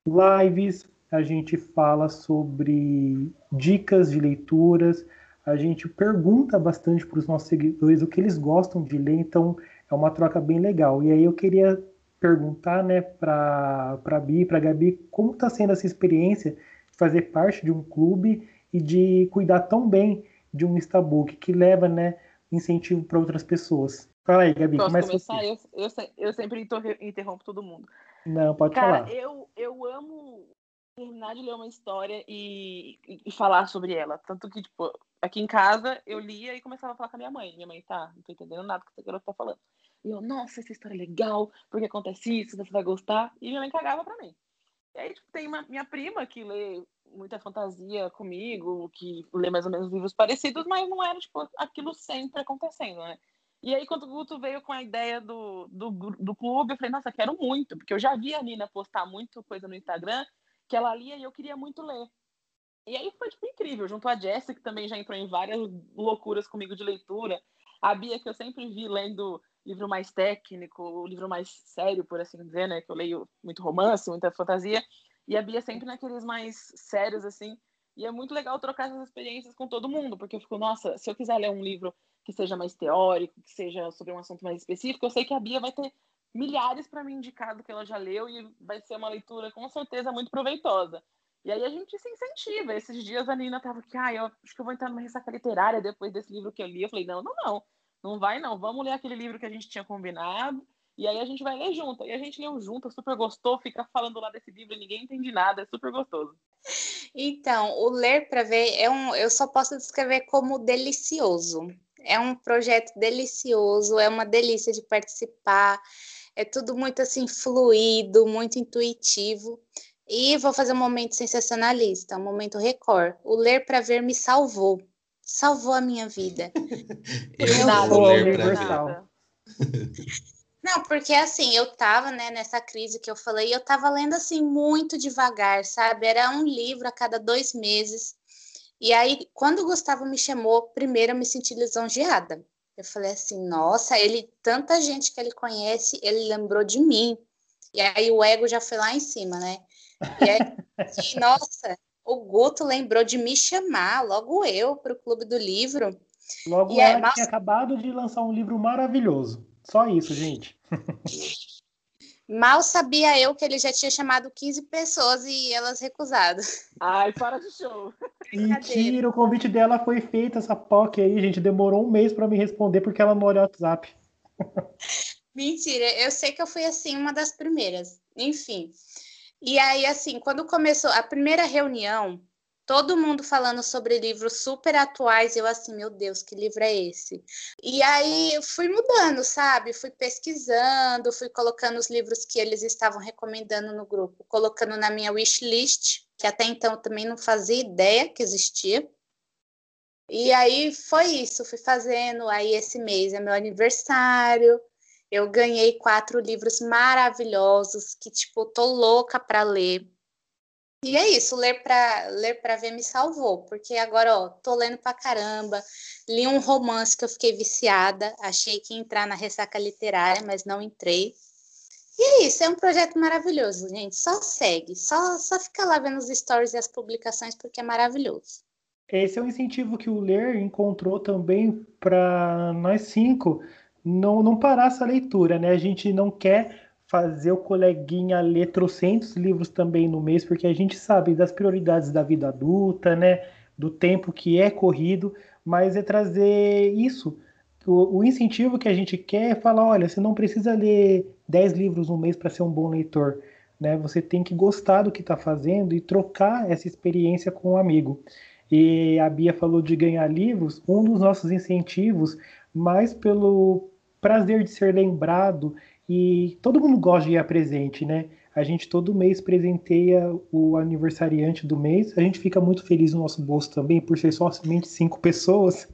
lives, a gente fala sobre dicas de leituras, a gente pergunta bastante para os nossos seguidores o que eles gostam de ler, então é uma troca bem legal. E aí eu queria perguntar né, para a Bi, para a Gabi, como está sendo essa experiência fazer parte de um clube e de cuidar tão bem de um Instabook que leva, né, incentivo para outras pessoas. Fala aí, Gabi, Posso começa começar? Eu, eu, eu, sempre interrompo todo mundo. Não, pode Cara, falar. Eu, eu amo terminar de ler uma história e, e, falar sobre ela. Tanto que, tipo, aqui em casa eu lia e começava a falar com a minha mãe. Minha mãe, tá, não tô entendendo nada que essa garota tá falando. E eu, nossa, essa história é legal, porque acontece isso, você vai gostar. E minha mãe cagava pra mim. E aí, tipo, tem uma, minha prima que lê muita fantasia comigo, que lê mais ou menos livros parecidos, mas não era, tipo, aquilo sempre acontecendo, né? E aí, quando o Guto veio com a ideia do, do, do clube, eu falei, nossa, quero muito, porque eu já vi a Nina postar muito coisa no Instagram que ela lia e eu queria muito ler. E aí foi, tipo, incrível, junto a Jessie, que também já entrou em várias loucuras comigo de leitura, a Bia, que eu sempre vi lendo livro mais técnico, livro mais sério, por assim dizer, né? Que eu leio muito romance, muita fantasia. E a Bia sempre naqueles mais sérios, assim. E é muito legal trocar essas experiências com todo mundo, porque eu fico, nossa, se eu quiser ler um livro que seja mais teórico, que seja sobre um assunto mais específico, eu sei que a Bia vai ter milhares para me indicar do que ela já leu e vai ser uma leitura com certeza muito proveitosa. E aí a gente se incentiva. Esses dias a Nina tava aqui, ah, eu acho que eu vou entrar numa ressaca literária depois desse livro que eu li. Eu falei, não, não, não. Não vai não, vamos ler aquele livro que a gente tinha combinado e aí a gente vai ler junto. E a gente leu junto, super gostou, fica falando lá desse livro ninguém entende nada, é super gostoso. Então, o ler para ver é um, eu só posso descrever como delicioso. É um projeto delicioso, é uma delícia de participar. É tudo muito assim fluido, muito intuitivo. E vou fazer um momento sensacionalista, um momento recorde. O ler para ver me salvou salvou a minha vida. eu nada, universal. Não, porque assim, eu tava, né, nessa crise que eu falei, eu tava lendo assim muito devagar, sabe? Era um livro a cada dois meses. E aí, quando o Gustavo me chamou, primeiro eu me senti lisonjeada. Eu falei assim, nossa, ele, tanta gente que ele conhece, ele lembrou de mim. E aí o ego já foi lá em cima, né? E aí, nossa, o Guto lembrou de me chamar, logo eu, para o Clube do Livro. Logo e ela é, mas... tinha acabado de lançar um livro maravilhoso. Só isso, gente. Mal sabia eu que ele já tinha chamado 15 pessoas e elas recusado. Ai, para de show. Mentira, o convite dela foi feito, essa POC aí, gente. Demorou um mês para me responder porque ela não olha o WhatsApp. Mentira, eu sei que eu fui assim, uma das primeiras. Enfim. E aí, assim, quando começou a primeira reunião, todo mundo falando sobre livros super atuais, eu assim, meu Deus, que livro é esse? E aí fui mudando, sabe? Fui pesquisando, fui colocando os livros que eles estavam recomendando no grupo, colocando na minha wishlist, que até então também não fazia ideia que existia. E aí foi isso, fui fazendo. Aí esse mês é meu aniversário, eu ganhei quatro livros maravilhosos que, tipo, tô louca para ler. E é isso, ler para ler para ver me salvou, porque agora, ó, tô lendo pra caramba. Li um romance que eu fiquei viciada, achei que ia entrar na ressaca literária, mas não entrei. E é isso, é um projeto maravilhoso, gente. Só segue, só só fica lá vendo os stories e as publicações porque é maravilhoso. Esse é um incentivo que o Ler encontrou também para nós cinco não, não parar essa leitura, né? A gente não quer fazer o coleguinha ler trocentos livros também no mês, porque a gente sabe das prioridades da vida adulta, né? Do tempo que é corrido, mas é trazer isso. O, o incentivo que a gente quer é falar: olha, você não precisa ler 10 livros no mês para ser um bom leitor. Né? Você tem que gostar do que está fazendo e trocar essa experiência com um amigo. E a Bia falou de ganhar livros, um dos nossos incentivos, mais pelo prazer de ser lembrado e todo mundo gosta de ir a presente, né? A gente todo mês presenteia o aniversariante do mês. A gente fica muito feliz no nosso bolso também, por ser somente cinco pessoas.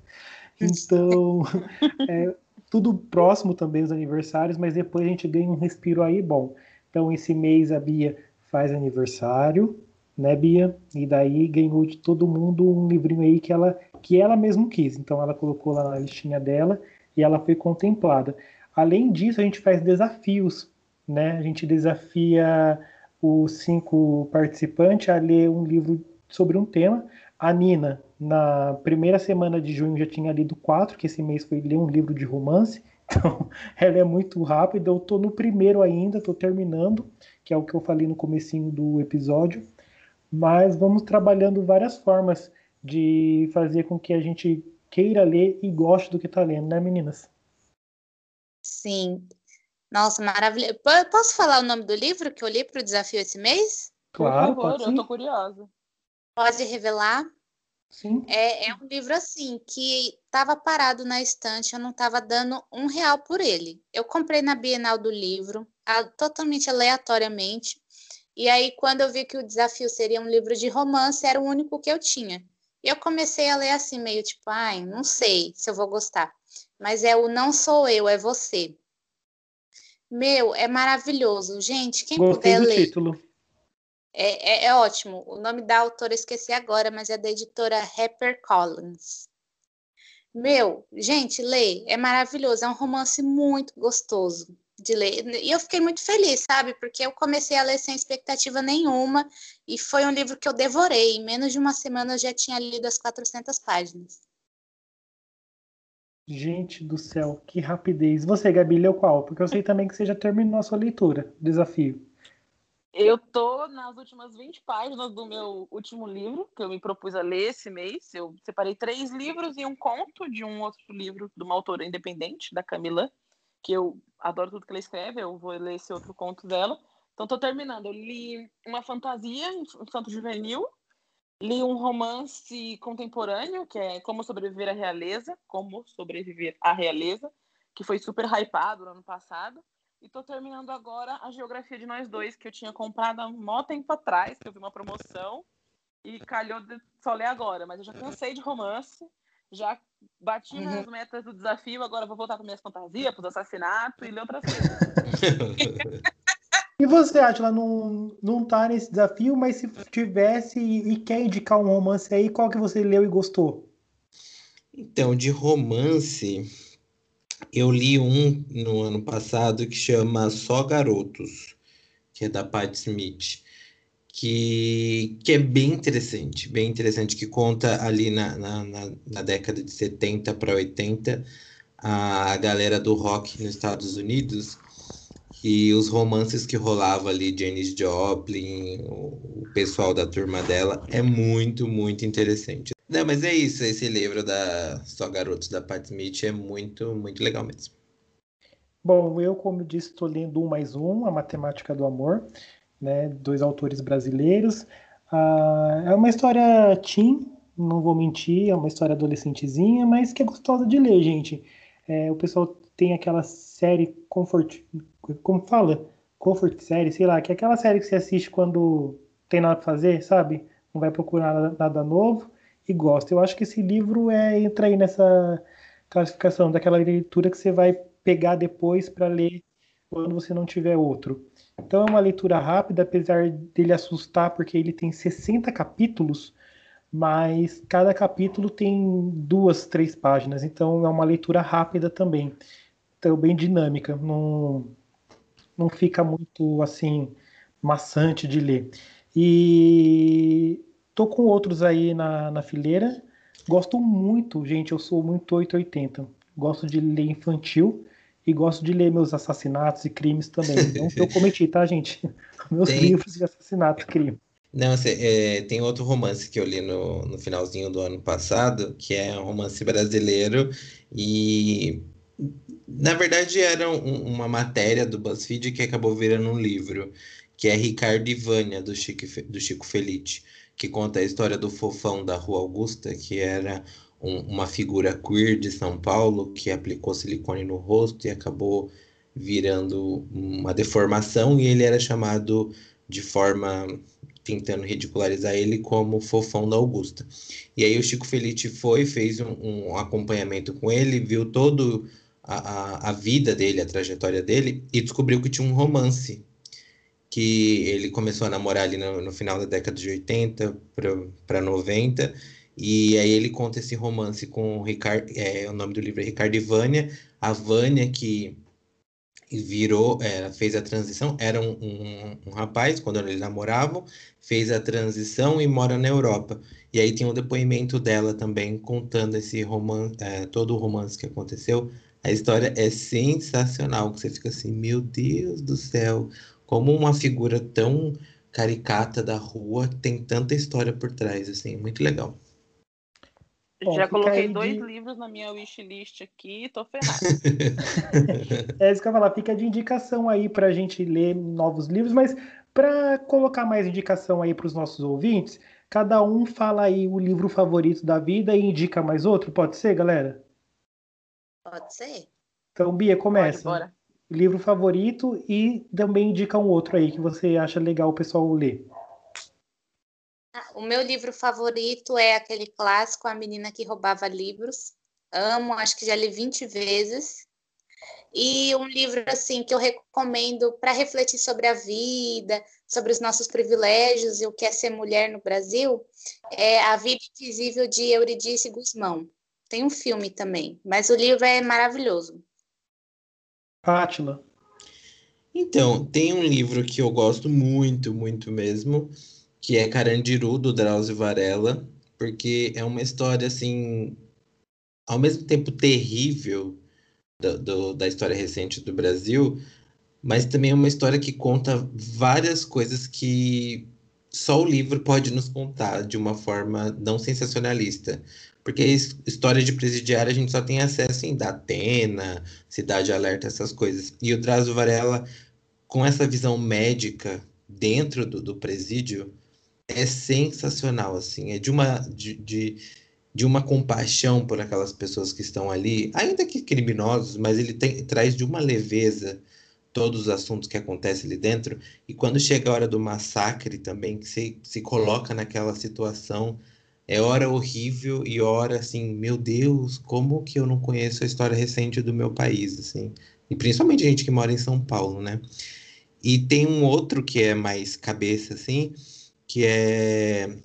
Então, é tudo próximo também os aniversários, mas depois a gente ganha um respiro aí bom. Então, esse mês a Bia faz aniversário, né, Bia? E daí ganhou de todo mundo um livrinho aí que ela, que ela mesmo quis. Então ela colocou lá na listinha dela e ela foi contemplada. Além disso, a gente faz desafios, né? A gente desafia os cinco participantes a ler um livro sobre um tema. A Nina, na primeira semana de junho, já tinha lido quatro, que esse mês foi ler um livro de romance. Então, ela é muito rápida. Eu estou no primeiro ainda, estou terminando, que é o que eu falei no comecinho do episódio. Mas vamos trabalhando várias formas de fazer com que a gente queira ler e goste do que está lendo, né, meninas? Sim. Nossa, maravilhoso. Posso falar o nome do livro que eu li para o desafio esse mês? Claro, Por favor, eu tô curiosa. Pode revelar? Sim. É, é um livro assim que estava parado na estante, eu não estava dando um real por ele. Eu comprei na Bienal do livro, a, totalmente aleatoriamente. E aí, quando eu vi que o desafio seria um livro de romance, era o único que eu tinha. E eu comecei a ler assim, meio tipo, ai, não sei se eu vou gostar. Mas é o Não Sou Eu, é Você. Meu, é maravilhoso. Gente, quem Gostei puder do ler. título. É, é, é ótimo. O nome da autora eu esqueci agora, mas é da editora Harper Collins. Meu, gente, lê, é maravilhoso. É um romance muito gostoso de ler. E eu fiquei muito feliz, sabe? Porque eu comecei a ler sem expectativa nenhuma e foi um livro que eu devorei. Em menos de uma semana eu já tinha lido as 400 páginas. Gente do céu, que rapidez. Você, Gabi, leu qual? Porque eu sei também que você já terminou a sua leitura, desafio. Eu tô nas últimas 20 páginas do meu último livro, que eu me propus a ler esse mês. Eu separei três livros e um conto de um outro livro de uma autora independente, da Camila, que eu adoro tudo que ela escreve, eu vou ler esse outro conto dela. Então tô terminando. Eu li uma fantasia infanto juvenil, li um romance contemporâneo, que é Como Sobreviver à Realeza, Como Sobreviver à Realeza, que foi super hypado no ano passado. E tô terminando agora a Geografia de Nós Dois, que eu tinha comprado há um tempo atrás, que eu vi uma promoção, e calhou de só ler agora. Mas eu já cansei de romance, já bati uhum. nas metas do desafio, agora vou voltar para minhas fantasias, para os assassinatos e ler outras coisas. E você, Atila, não, não tá nesse desafio, mas se tivesse e, e quer indicar um romance aí, qual que você leu e gostou? Então, de romance, eu li um no ano passado que chama Só Garotos, que é da Pat Smith, que, que é bem interessante, bem interessante, que conta ali na, na, na, na década de 70 para 80 a galera do rock nos Estados Unidos e os romances que rolava ali, Janis Joplin, o, pessoal da turma dela, é muito, muito interessante. Não, mas é isso, esse livro da Só Garotos da Pat Smith é muito, muito legal mesmo. Bom, eu, como disse, estou lendo um mais um, A Matemática do Amor, né, dois autores brasileiros. Ah, é uma história teen, não vou mentir, é uma história adolescentezinha, mas que é gostosa de ler, gente. É, o pessoal tem aquela série Comfort, como fala? Comfort série, sei lá, que é aquela série que você assiste quando tem nada pra fazer, sabe? Não vai procurar nada, novo e gosta. Eu acho que esse livro é entra aí nessa classificação daquela leitura que você vai pegar depois para ler quando você não tiver outro. Então é uma leitura rápida, apesar dele assustar, porque ele tem 60 capítulos, mas cada capítulo tem duas, três páginas, então é uma leitura rápida também bem dinâmica, não, não fica muito assim maçante de ler. E tô com outros aí na, na fileira. Gosto muito, gente, eu sou muito 880. Gosto de ler infantil e gosto de ler meus assassinatos e crimes também. Não eu cometi, tá, gente? Meus tem... livros de assassinato e crime. Não, é, tem outro romance que eu li no, no finalzinho do ano passado, que é um romance brasileiro, e na verdade, era um, uma matéria do BuzzFeed que acabou virando um livro, que é Ricardo e Vânia, do Chico, do Chico Felice, que conta a história do fofão da Rua Augusta, que era um, uma figura queer de São Paulo, que aplicou silicone no rosto e acabou virando uma deformação, e ele era chamado de forma tentando ridicularizar ele como fofão da Augusta. E aí o Chico Felice foi, fez um, um acompanhamento com ele, viu todo a, a, vida dele, a trajetória dele, e descobriu que tinha um romance que ele começou a namorar ali no, no final da década de 80 para 90, e aí ele conta esse romance com o Ricardo, é, o nome do livro é Ricardo e Vânia, a Vânia que virou, é, fez a transição, era um, um, um, rapaz, quando eles namoravam, fez a transição e mora na Europa. E aí tem um depoimento dela também contando esse romance, é, todo o romance que aconteceu. A história é sensacional, que você fica assim, meu Deus do céu, como uma figura tão caricata da rua tem tanta história por trás, assim, muito legal. Bom, Já coloquei dois de... livros na minha wishlist aqui, tô ferrado. é isso que eu ia falar, fica de indicação aí para a gente ler novos livros, mas para colocar mais indicação aí para os nossos ouvintes, cada um fala aí o livro favorito da vida e indica mais outro, pode ser, galera? Pode ser. Então, Bia, começa. Pode, bora livro favorito e também indica um outro aí que você acha legal o pessoal ler. Ah, o meu livro favorito é aquele clássico A Menina que Roubava Livros. Amo, acho que já li 20 vezes. E um livro assim que eu recomendo para refletir sobre a vida, sobre os nossos privilégios e o que é ser mulher no Brasil, é A Vida Invisível de Euridice Guzmão. Tem um filme também, mas o livro é maravilhoso. Fátima. Então, tem um livro que eu gosto muito, muito mesmo, que é Carandiru, do Drauzio Varela, porque é uma história, assim, ao mesmo tempo terrível do, do, da história recente do Brasil, mas também é uma história que conta várias coisas que só o livro pode nos contar de uma forma não sensacionalista. Porque história de presidiária a gente só tem acesso em Datena, Cidade Alerta, essas coisas. E o Drauzio Varela, com essa visão médica dentro do, do presídio, é sensacional, assim. É de uma, de, de, de, uma compaixão por aquelas pessoas que estão ali, ainda que criminosos, mas ele tem, traz de uma leveza todos os assuntos que acontecem ali dentro. E quando chega a hora do massacre também, que se, se coloca naquela situação é hora horrível e hora assim, meu Deus, como que eu não conheço a história recente do meu país, assim. E principalmente gente que mora em São Paulo, né? E tem um outro que é mais cabeça, assim, que é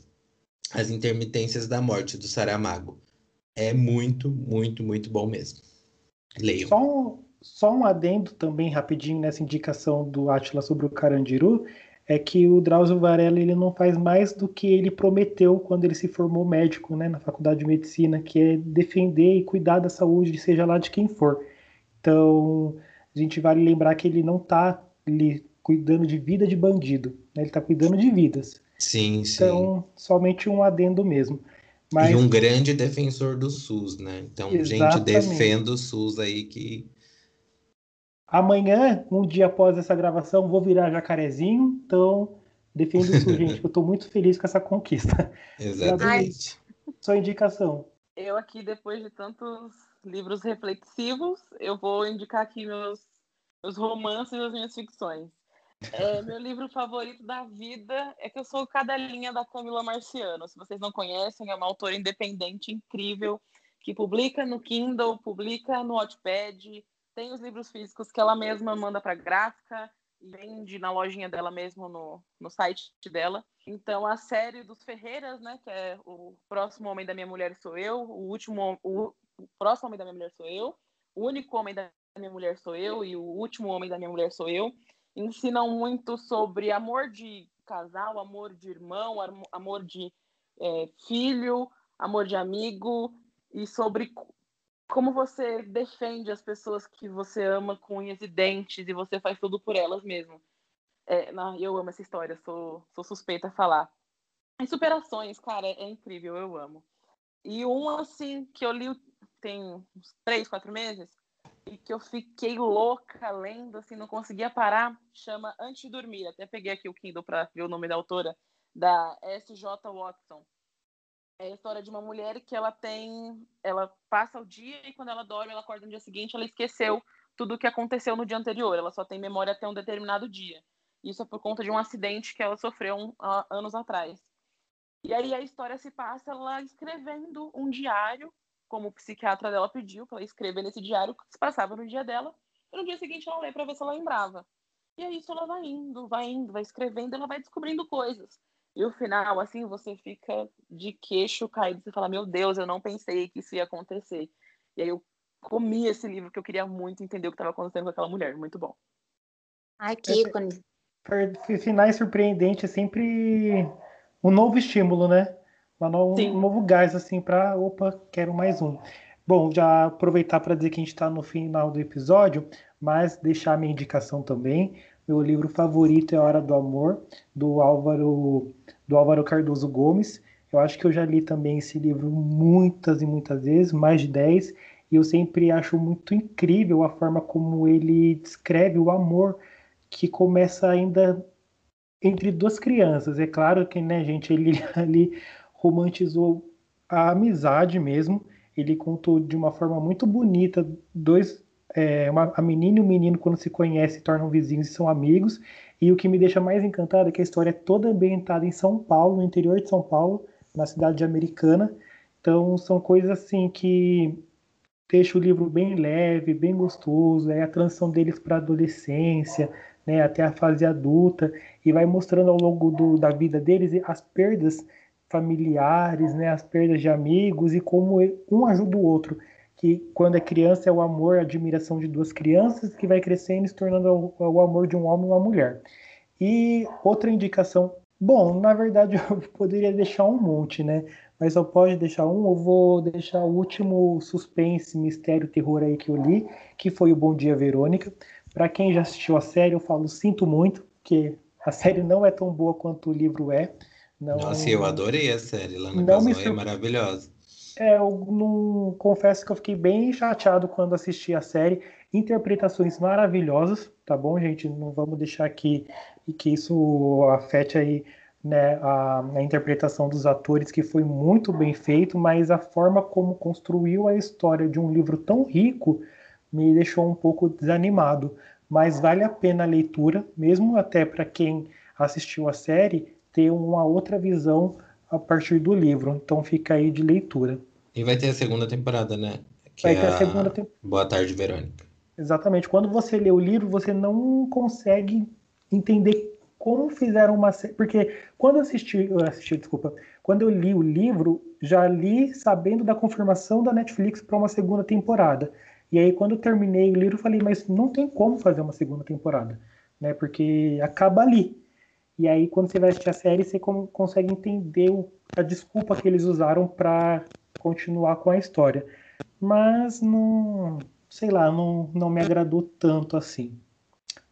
As Intermitências da Morte, do Saramago. É muito, muito, muito bom mesmo. Leiam. Só só um adendo também rapidinho nessa indicação do Atila sobre o Carandiru é que o Drauzio Varela ele não faz mais do que ele prometeu quando ele se formou médico né, na faculdade de medicina, que é defender e cuidar da saúde, seja lá de quem for. Então, a gente vale lembrar que ele não está cuidando de vida de bandido, né, ele está cuidando de vidas. Sim, sim. Então, somente um adendo mesmo. Mas... E um grande defensor do SUS, né? Então, Exatamente. gente, defenda o SUS aí que Amanhã, um dia após essa gravação, vou virar jacarezinho, então defendo isso, gente. Eu estou muito feliz com essa conquista. Exatamente. Sua indicação. Eu aqui, depois de tantos livros reflexivos, eu vou indicar aqui meus, meus romances e as minhas ficções. É, meu livro favorito da vida é que eu sou cadelinha da Camila Marciano. Se vocês não conhecem, é uma autora independente incrível que publica no Kindle, publica no Wattpad, tem os livros físicos que ela mesma manda para gráfica e vende na lojinha dela mesmo no, no site dela. Então a série dos Ferreiras, né, que é o próximo homem da minha mulher sou eu, o último o, o próximo homem da minha mulher sou eu, o único homem da minha mulher sou eu e o último homem da minha mulher sou eu, ensinam muito sobre amor de casal, amor de irmão, amor de é, filho, amor de amigo e sobre como você defende as pessoas que você ama com unhas e dentes e você faz tudo por elas mesmo. É, não, eu amo essa história, sou, sou suspeita a falar. Em superações, cara, é, é incrível, eu amo. E um, assim, que eu li tem uns três, quatro meses, e que eu fiquei louca lendo, assim, não conseguia parar, chama Antes de Dormir. Até peguei aqui o Kindle para ver o nome da autora, da S.J. Watson é a história de uma mulher que ela tem, ela passa o dia e quando ela dorme, ela acorda no dia seguinte, ela esqueceu tudo o que aconteceu no dia anterior. Ela só tem memória até um determinado dia. Isso é por conta de um acidente que ela sofreu um, uh, anos atrás. E aí a história se passa ela escrevendo um diário, como o psiquiatra dela pediu para ela escrever nesse diário o que se passava no dia dela. E no dia seguinte ela lê para ver se ela lembrava. E aí isso ela vai indo, vai indo, vai escrevendo, ela vai descobrindo coisas. E o final, assim, você fica de queixo caído, você fala, meu Deus, eu não pensei que isso ia acontecer. E aí eu comi esse livro que eu queria muito entender o que estava acontecendo com aquela mulher. Muito bom. Ai, que ícone. Finais surpreendentes é sempre um novo estímulo, né? Um, um novo gás, assim, para opa, quero mais um. Bom, já aproveitar para dizer que a gente está no final do episódio, mas deixar minha indicação também. Meu livro favorito é Hora do Amor, do Álvaro, do Álvaro Cardoso Gomes. Eu acho que eu já li também esse livro muitas e muitas vezes, mais de 10, e eu sempre acho muito incrível a forma como ele descreve o amor que começa ainda entre duas crianças. É claro que, né, gente, ele ali romantizou a amizade mesmo. Ele contou de uma forma muito bonita dois é, uma, a menina e o menino, quando se conhecem, tornam vizinhos e são amigos. E o que me deixa mais encantado é que a história é toda ambientada em São Paulo, no interior de São Paulo, na cidade americana. Então, são coisas assim que deixam o livro bem leve, bem gostoso. É a transição deles para a adolescência, né, até a fase adulta, e vai mostrando ao longo do, da vida deles as perdas familiares, né, as perdas de amigos e como um ajuda o outro que quando é criança é o amor, a admiração de duas crianças, que vai crescendo e se tornando o, amor de um homem e uma mulher. E outra indicação, bom, na verdade eu poderia deixar um monte, né? Mas só pode deixar um, eu vou deixar o último suspense, mistério, terror aí que eu li, que foi o Bom Dia Verônica. Para quem já assistiu a série, eu falo sinto muito, porque a série não é tão boa quanto o livro é. Não... Nossa, eu adorei a série lá na Casão, é maravilhosa. É, eu não confesso que eu fiquei bem chateado quando assisti a série. Interpretações maravilhosas, tá bom, gente? Não vamos deixar que, que isso afete aí né, a, a, interpretação dos atores, que foi muito bem feito, mas a forma como construiu a história de um livro tão rico me deixou um pouco desanimado. Mas vale a pena a leitura, mesmo até para quem assistiu a série, ter uma outra visão a partir do livro. Então fica aí de leitura. E vai ter a segunda temporada, né? Que vai é ter a segunda temporada. Boa tarde, Verônica. Exatamente. Quando você lê o livro, você não consegue entender como fizeram uma série. Porque quando eu assisti, eu assisti, desculpa, quando eu li o livro, já li sabendo da confirmação da Netflix para uma segunda temporada. E aí, quando eu terminei o livro, eu falei, mas não tem como fazer uma segunda temporada, né? Porque acaba ali. E aí, quando você vai assistir a série, você consegue entender a desculpa que eles usaram para continuar com a história. Mas não, sei lá, não, não me agradou tanto assim.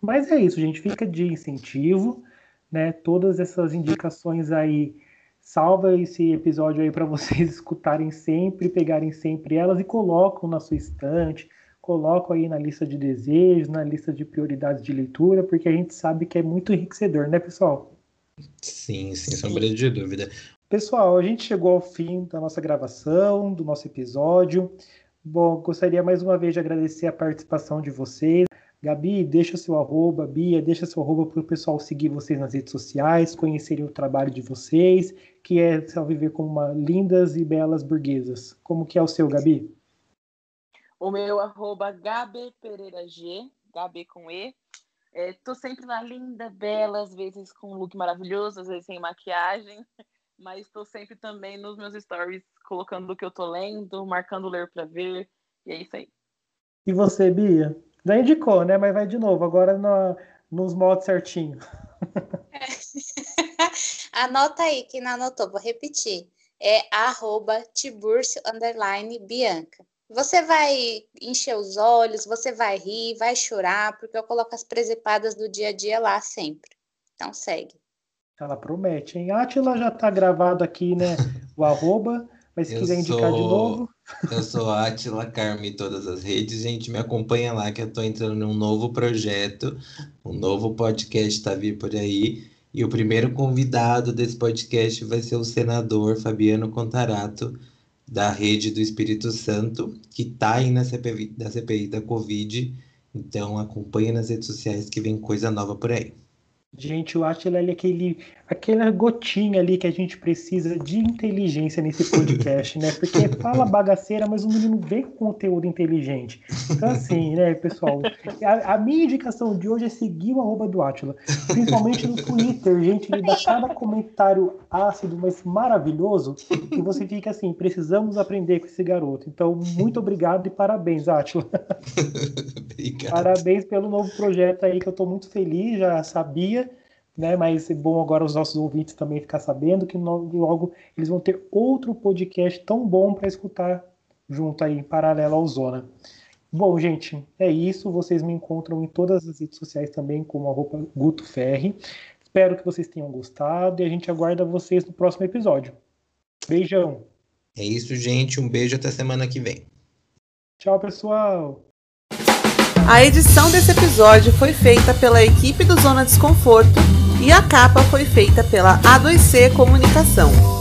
Mas é isso, gente. Fica de incentivo, né? Todas essas indicações aí, salva esse episódio aí para vocês escutarem sempre, pegarem sempre elas e colocam na sua estante, colocam aí na lista de desejos, na lista de prioridades de leitura, porque a gente sabe que é muito enriquecedor, né, pessoal? Sim, sem sombra de dúvida. Pessoal, a gente chegou ao fim da nossa gravação, do nosso episódio. Bom, gostaria mais uma vez de agradecer a participação de vocês. Gabi, deixa seu arroba, Bia, deixa seu arroba para o pessoal seguir vocês nas redes sociais, conhecerem o trabalho de vocês, que é só viver como uma lindas e belas burguesas. Como que é o seu, Gabi? O meu arroba Gabi Pereira G, Gabi com E. É, tô sempre na linda, bela, às vezes com um look maravilhoso, às vezes sem maquiagem, mas estou sempre também nos meus stories colocando o que eu tô lendo, marcando ler para ver, e é isso aí. E você, Bia? Já indicou, né? Mas vai de novo, agora no, nos modos certinho. É. Anota aí, quem não anotou, vou repetir. É arroba tiburcio, underline, Bianca. Você vai encher os olhos, você vai rir, vai chorar, porque eu coloco as presepadas do dia a dia lá sempre. Então segue. Ela promete, hein? Atila já tá gravado aqui, né? O arroba, mas se eu quiser indicar de novo. Eu sou Atila Carme em todas as redes, gente. Me acompanha lá que eu tô entrando num novo projeto, um novo podcast tá vindo por aí. E o primeiro convidado desse podcast vai ser o senador Fabiano Contarato da rede do Espírito Santo, que está aí na CPI, da CPI da Covid. Então acompanha nas redes sociais que vem coisa nova por aí. Gente, o Atila é aquele, aquela gotinha ali que a gente precisa de inteligência nesse podcast, né? Porque fala bagaceira, mas o menino vem com conteúdo inteligente. Então, assim, né, pessoal? A, a minha indicação de hoje é seguir o arroba do Atila, principalmente no Twitter, gente. Ele dá cada comentário ácido, mas maravilhoso, e você fica assim: precisamos aprender com esse garoto. Então, muito obrigado e parabéns, Atila. Parabéns pelo novo projeto aí, que eu estou muito feliz, já sabia né? Mas é bom agora os nossos ouvintes também ficar sabendo que logo, logo eles vão ter outro podcast tão bom para escutar junto aí, em paralelo ao Zona. Bom, gente, é isso. Vocês me encontram em todas as redes sociais também, como arroba Guto Ferri. Espero que vocês tenham gostado e a gente aguarda vocês no próximo episódio. Beijão. É isso, gente. Um beijo até semana que vem. Tchau, pessoal. A edição desse episódio foi feita pela equipe do Zona Desconforto e a capa foi feita pela A2C Comunicação.